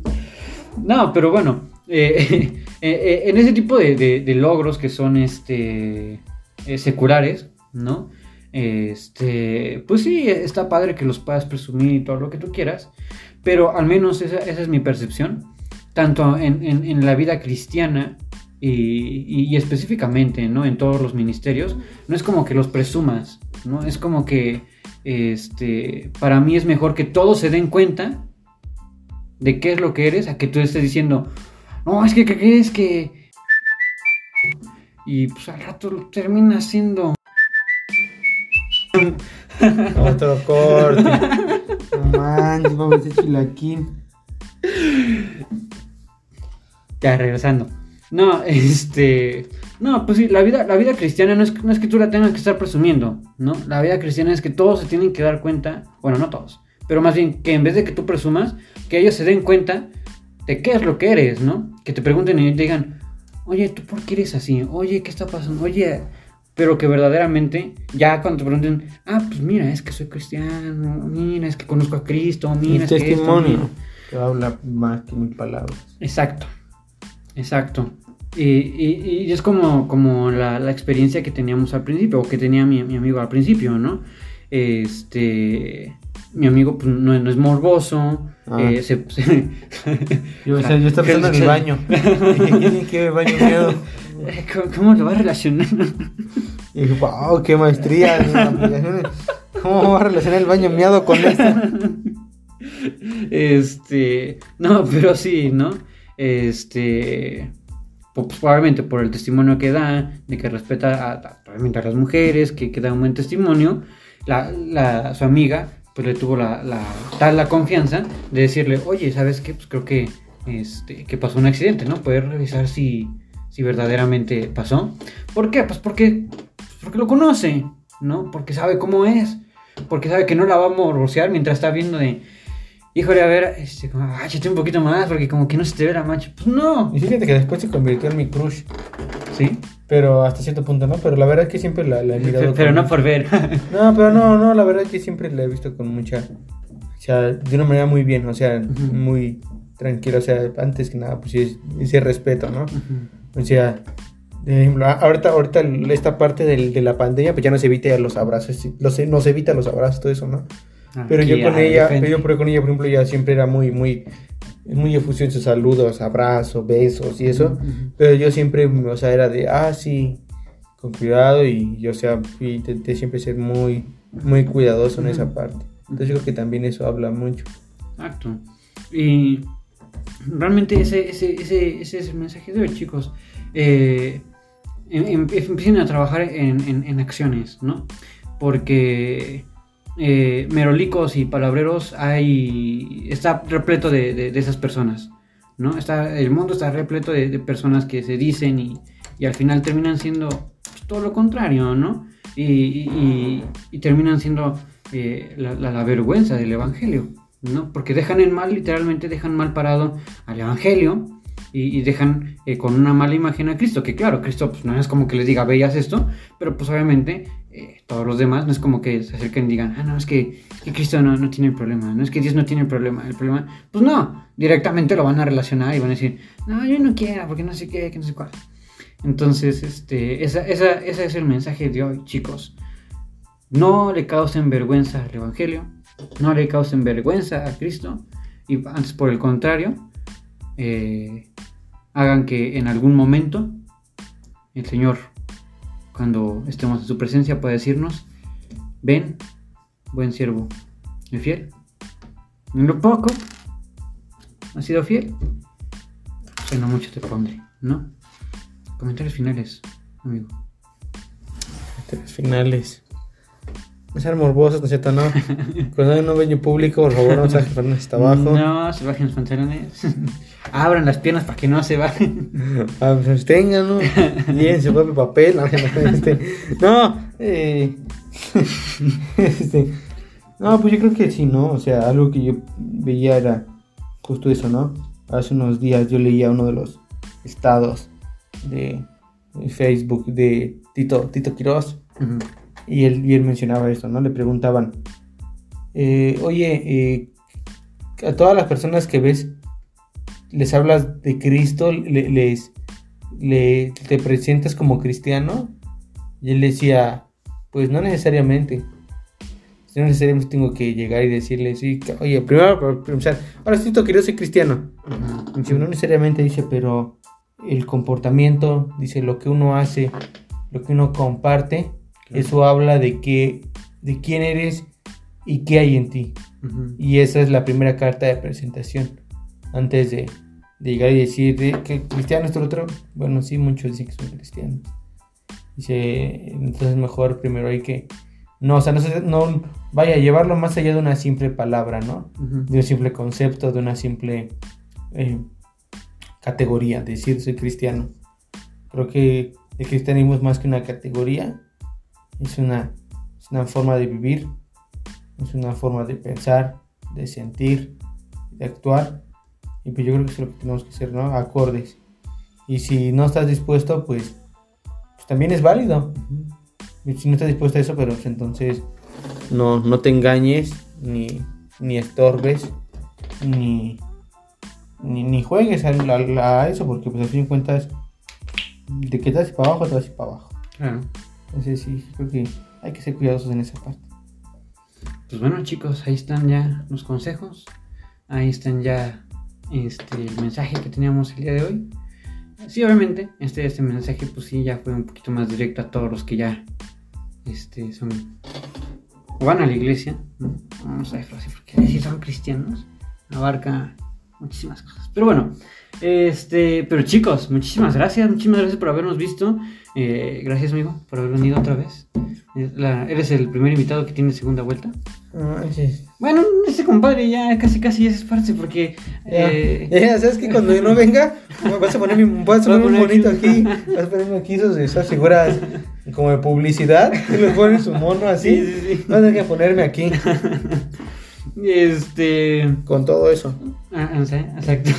No, pero bueno, eh, eh, eh, en ese tipo de, de- de logros que son este eh, seculares, ¿no? Este, pues sí, está padre que los puedas presumir y todo lo que tú quieras, pero al menos esa, es mi percepción, tanto en, la vida cristiana y, específicamente, ¿no? En todos los ministerios, no es como que los presumas, ¿no? Es como que, este, para mí es mejor que todos se den cuenta de qué es lo que eres a que tú estés diciendo, no, es que, ¿qué crees que...? Y pues al rato termina siendo... Otro corte. No manches, vamos a hacer chilaquín. Ya, regresando. No, este... No, pues sí, la vida, la vida cristiana no es, no es que tú la tengas que estar presumiendo, ¿no? La vida cristiana es que todos se tienen que dar cuenta, bueno, no todos, pero más bien que en vez de que tú presumas, que ellos se den cuenta de qué es lo que eres, ¿no? Que te pregunten y te digan, oye, ¿tú por qué eres así? Oye, ¿qué está pasando? Oye, pero que verdaderamente, ya cuando te pregunten, ah, pues mira, es que soy cristiano, mira, es que conozco a Cristo, Mi mira, es que esto, testimonio. mira". Que habla más que mil palabras. Exacto, exacto. Y, y- y es como, como la, la experiencia que teníamos al principio, o que tenía mi, mi amigo al principio, ¿no? Este, mi amigo pues, no, no es morboso, Ah. eh, se- se- Yo, o sea, yo estaba pensando *laughs* en el baño. Dije, *laughs* ¿quién *laughs* tiene que ver baño miedo? *laughs* ¿Cómo, cómo lo va a relacionar? Y dije, wow, qué maestría *laughs* en aplicaciones. ¿Cómo va a relacionar el baño miado con esto? Este, no, pero sí, ¿no? Este, pues probablemente por el testimonio que da, de que respeta a, a las mujeres, que, que da un buen testimonio, la, la- su amiga, pues le tuvo la, la, tal la confianza de decirle, oye, ¿sabes qué? Pues creo que, este, que pasó un accidente, ¿no? Poder revisar si, si verdaderamente pasó. ¿Por qué? Pues porque, porque lo conoce, ¿no? Porque sabe cómo es, porque sabe que no la va a morbosear mientras está viendo de... Híjole, a ver, este, como, áchate un poquito más porque como que no se te ve la mancha. Pues no. Y fíjate que después se convirtió en mi crush. Sí. Pero hasta cierto punto, ¿no? Pero la verdad es que siempre la, la he mirado. Pero, pero no por ver. *laughs* No, pero no, no, la verdad es que siempre la he visto con mucha. sea, de una manera muy bien, o sea, Ujú. muy tranquila, o sea, antes que nada, pues sí, es- ese respeto, ¿no? Ujú. O sea, de ejemplo, ahorita, ahorita esta parte del- de la pandemia, pues ya no se evita los abrazos, los, no se evita los abrazos, todo eso, ¿no? Pero yo con ah, ella, pero yo pero con ella, por ejemplo, ya siempre era muy, muy, muy efusión sus saludos, abrazos, besos y eso. Ujú. Pero yo siempre, o sea, era de, ah, sí, con cuidado y yo, o sea, intenté siempre ser muy, muy cuidadoso en esa Ujú. parte. Entonces yo creo que también eso habla mucho. Exacto. Y realmente ese, ese, ese, ese es el mensaje de hoy, chicos. Eh, em- em- empiecen a trabajar en, en- acciones, ¿no? Porque eh, merolicos y palabreros hay. está repleto de, de- esas personas, ¿no? Está, el mundo está repleto de, personas que se dicen y, y al final terminan siendo pues, todo lo contrario, ¿no? Y, y- terminan siendo eh, la- la vergüenza del Evangelio, ¿no? Porque dejan en mal, literalmente dejan mal parado al Evangelio y, dejan eh, con una mala imagen a Cristo, que claro, Cristo pues, no es como que les diga, veas esto, pero pues obviamente eh, todos los demás no es como que se acerquen y digan, ah, no, es que, que Cristo no, no tiene problema, no es que Dios no tiene el problema, el problema, pues no, directamente lo van a relacionar y van a decir, no, yo no quiero, porque no sé qué, que no sé cuál. Entonces, este, esa, esa, ese es el mensaje de hoy, chicos. No le causen vergüenza al Evangelio, no le causen vergüenza a Cristo, y antes por el contrario, eh, hagan que en algún momento el Señor, cuando estemos en su presencia, pueda decirnos, ven, buen siervo, y fiel. En lo poco, has sido fiel, lo mucho te pondré, ¿no? Comentarios finales, amigo. Tres finales. No sean morbosos, ¿no es cierto? No. Cuando hay un baño público, por favor, no se bajen hasta abajo. No, se bajen los pantalones. *laughs* Abran las piernas para que no se bajen. Ah, pues tengan, ¿no? Bien, se vuelve papel. No, no, este, no, eh, *laughs* este, no, pues yo creo que sí, ¿no? O sea, algo que yo veía era justo eso, ¿no? Hace unos días yo leía uno de los estados de, Facebook de Tito, Tito Quiroz. Y él, y él mencionaba esto, ¿no? Le preguntaban, eh, oye, eh, a todas las personas que ves, les hablas de Cristo, le- les, le- te presentas como cristiano, y él decía, pues no necesariamente. No necesariamente tengo que llegar y decirle, sí, que- oye, primero para pensar, ahora sí, Tito Quiroz soy cristiano. Dice, no necesariamente dice, pero el comportamiento, dice, lo que uno hace, lo que uno comparte. Eso habla de que, de quién eres y qué hay en ti. Y esa es la primera carta de presentación. Antes de, de llegar y decir de que cristiano lo otro, bueno, sí, muchos dicen que son cristianos. Dice, entonces mejor primero hay que, no, o sea, no, no vaya a llevarlo más allá de una simple palabra, ¿no? De un simple concepto, de una simple eh, categoría, decir soy cristiano. Creo que el cristianismo es más que una categoría, es una, es una forma de vivir, es una forma de pensar, de sentir, de actuar. Y pues yo creo que eso es lo que tenemos que hacer, ¿no? Acordes. Y si no estás dispuesto, pues, pues también es válido. Y si no estás dispuesto a eso, pero pues entonces no, no te engañes, ni, ni estorbes, ni, ni, ni juegues a, a- a eso, porque pues al fin de cuentas, de que te vas para abajo, te vas para abajo. Claro. Entonces sí, creo que hay que ser cuidadosos en esa parte. Pues bueno, chicos, ahí están ya los consejos. Ahí están ya este, el mensaje que teníamos el día de hoy. Sí, obviamente, este, este mensaje, pues sí, ya fue un poquito más directo a todos los que ya este, son. van a la iglesia. ¿no? Vamos a dejarlo así, porque si son cristianos, abarca muchísimas cosas. Pero bueno, este, pero chicos, muchísimas gracias, muchísimas gracias por habernos visto. Eh, gracias, amigo, por haber venido otra vez. Eh, la- eres el primer invitado que tiene segunda vuelta. Ah, sí. Bueno, ese compadre ya casi casi es parte porque... Ya, eh, ya, sabes que cuando yo no venga, vas a poner mi, vas a *laughs* poner un bonito aquí. *laughs* vas a ponerme aquí esas, esas figuras como de publicidad, *laughs* y le ponen su mono así, Sí, sí, sí. vas a tener que ponerme aquí Este... con todo eso. Ah, no sé, exacto.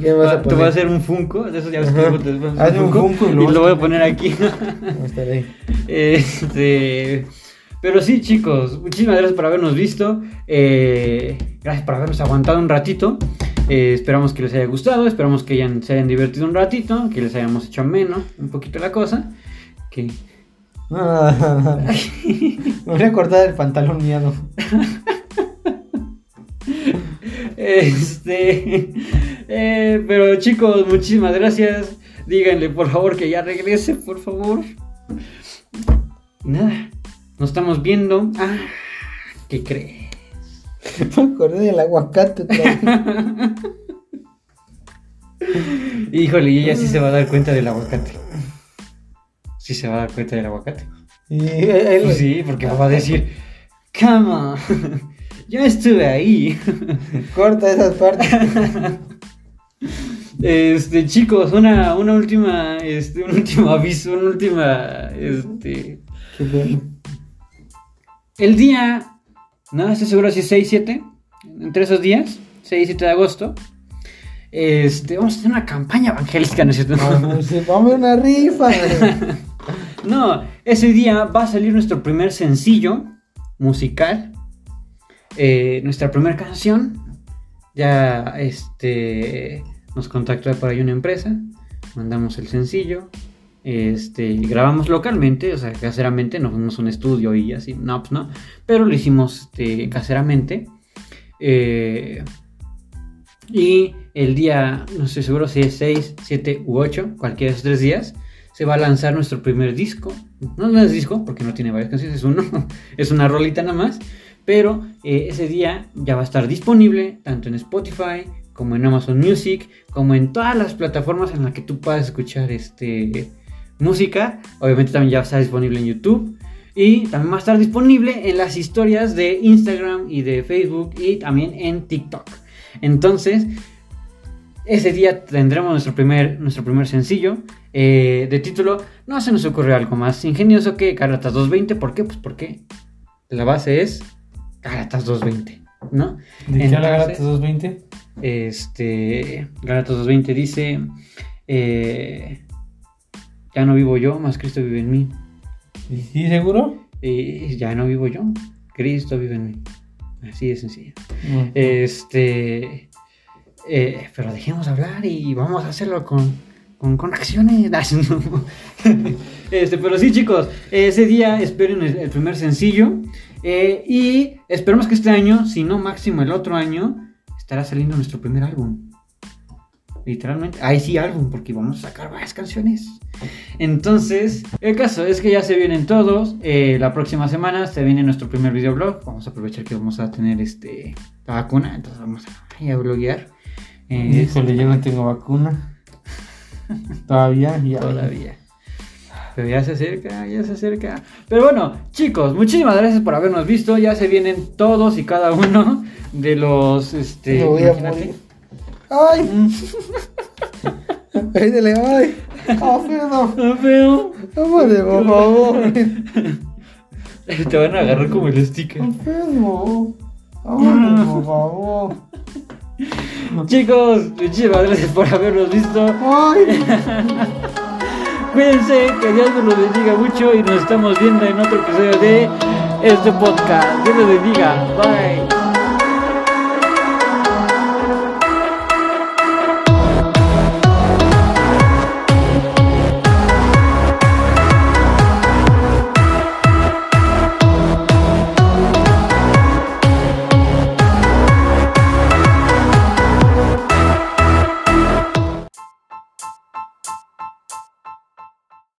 ¿Qué vas a *laughs* Te voy a hacer un Funko, de esos ya ves que Hazme un Funko y lo y voy a poner aquí. Va a estar ahí. Este... Pero sí, chicos, muchísimas gracias por habernos visto. Eh, gracias por habernos aguantado un ratito. Eh, esperamos que les haya gustado, esperamos que hayan, se hayan divertido un ratito, que les hayamos hecho menos un poquito la cosa. Que... *laughs* Me voy a cortar el pantalón miado. *laughs* Este. Eh, pero chicos, muchísimas gracias. Díganle por favor que ya regrese, por favor. Nada, nos estamos viendo. Ah, ¿qué crees? Me acordé del aguacate. *laughs* Híjole, y ella sí se va a dar cuenta del aguacate. Sí se va a dar cuenta del aguacate. Y él, Pues sí, porque va a decir, come on, yo estuve ahí. *laughs* corta esas partes. *laughs* Este, chicos, una, una última, este, un último *laughs* aviso, una última, este, Qué feo. el día, no estoy seguro si es 6, 7, entre esos días, 6 y 7 de agosto, este, vamos a hacer una campaña evangélica, ¿no es cierto? Vamos, vamos a una rifa. No, ese día va a salir nuestro primer sencillo musical, eh, nuestra primera canción. Ya este nos contactó por ahí una empresa, mandamos el sencillo, este grabamos localmente, o sea, caseramente, no fuimos un estudio y así, no, pues no, pero lo hicimos este, caseramente. Eh, y el día, no estoy seguro si es 6, 7 u 8, cualquiera de esos tres días, se va a lanzar nuestro primer disco. No, no es disco, porque no tiene varias canciones, es uno, *laughs* es una rolita nada más. Pero eh, ese día ya va a estar disponible tanto en Spotify como en Amazon Music, como en todas las plataformas en las que tú puedas escuchar este, música. Obviamente también ya estar disponible en YouTube. Y también va a estar disponible en las historias de Instagram y de Facebook y también en TikTok. Entonces, ese día tendremos nuestro primer, nuestro primer sencillo eh, de título. No se nos ocurrió algo más ingenioso que Caratas 220. ¿Por qué? Pues porque la base es Caratas 220, ¿no? ¿De qué habla Galatas 220? Este, Galatas 220 dice, eh, ya no vivo yo, más Cristo vive en mí. ¿Sí, seguro? Y ya no vivo yo, Cristo vive en mí. Así de sencillo. Este, eh, pero dejemos hablar y vamos a hacerlo con, con, con acciones. *laughs* No. *laughs* Este, pero sí, chicos, ese día esperen el, el primer sencillo. Eh, y esperemos que este año, si no máximo el otro año, estará saliendo nuestro primer álbum. Literalmente. Ahí sí, álbum, porque vamos a sacar varias canciones. Entonces, el caso es que ya se vienen todos. eh, la próxima semana se viene nuestro primer videoblog. Vamos a aprovechar que vamos a tener este la vacuna. Entonces vamos a, a bloguear. Eh, Híjole, yo no tengo vacuna. *laughs* Todavía, ya. Todavía. Pero ya se acerca, ya se acerca. Pero bueno, chicos, muchísimas gracias por habernos visto. Ya se vienen todos y cada uno de los. Este, Me voy a morir. ¡Ay! *laughs* Ay. Alfredo, Ah, feo. ámale, por favor. *laughs* Te van a agarrar como el sticker. Alfredo, ámale, por *laughs* favor. Chicos, muchísimas gracias por habernos visto. Ay. Cuídense, que Dios los bendiga mucho y nos estamos viendo en otro episodio de este podcast. Dios los bendiga. Bye.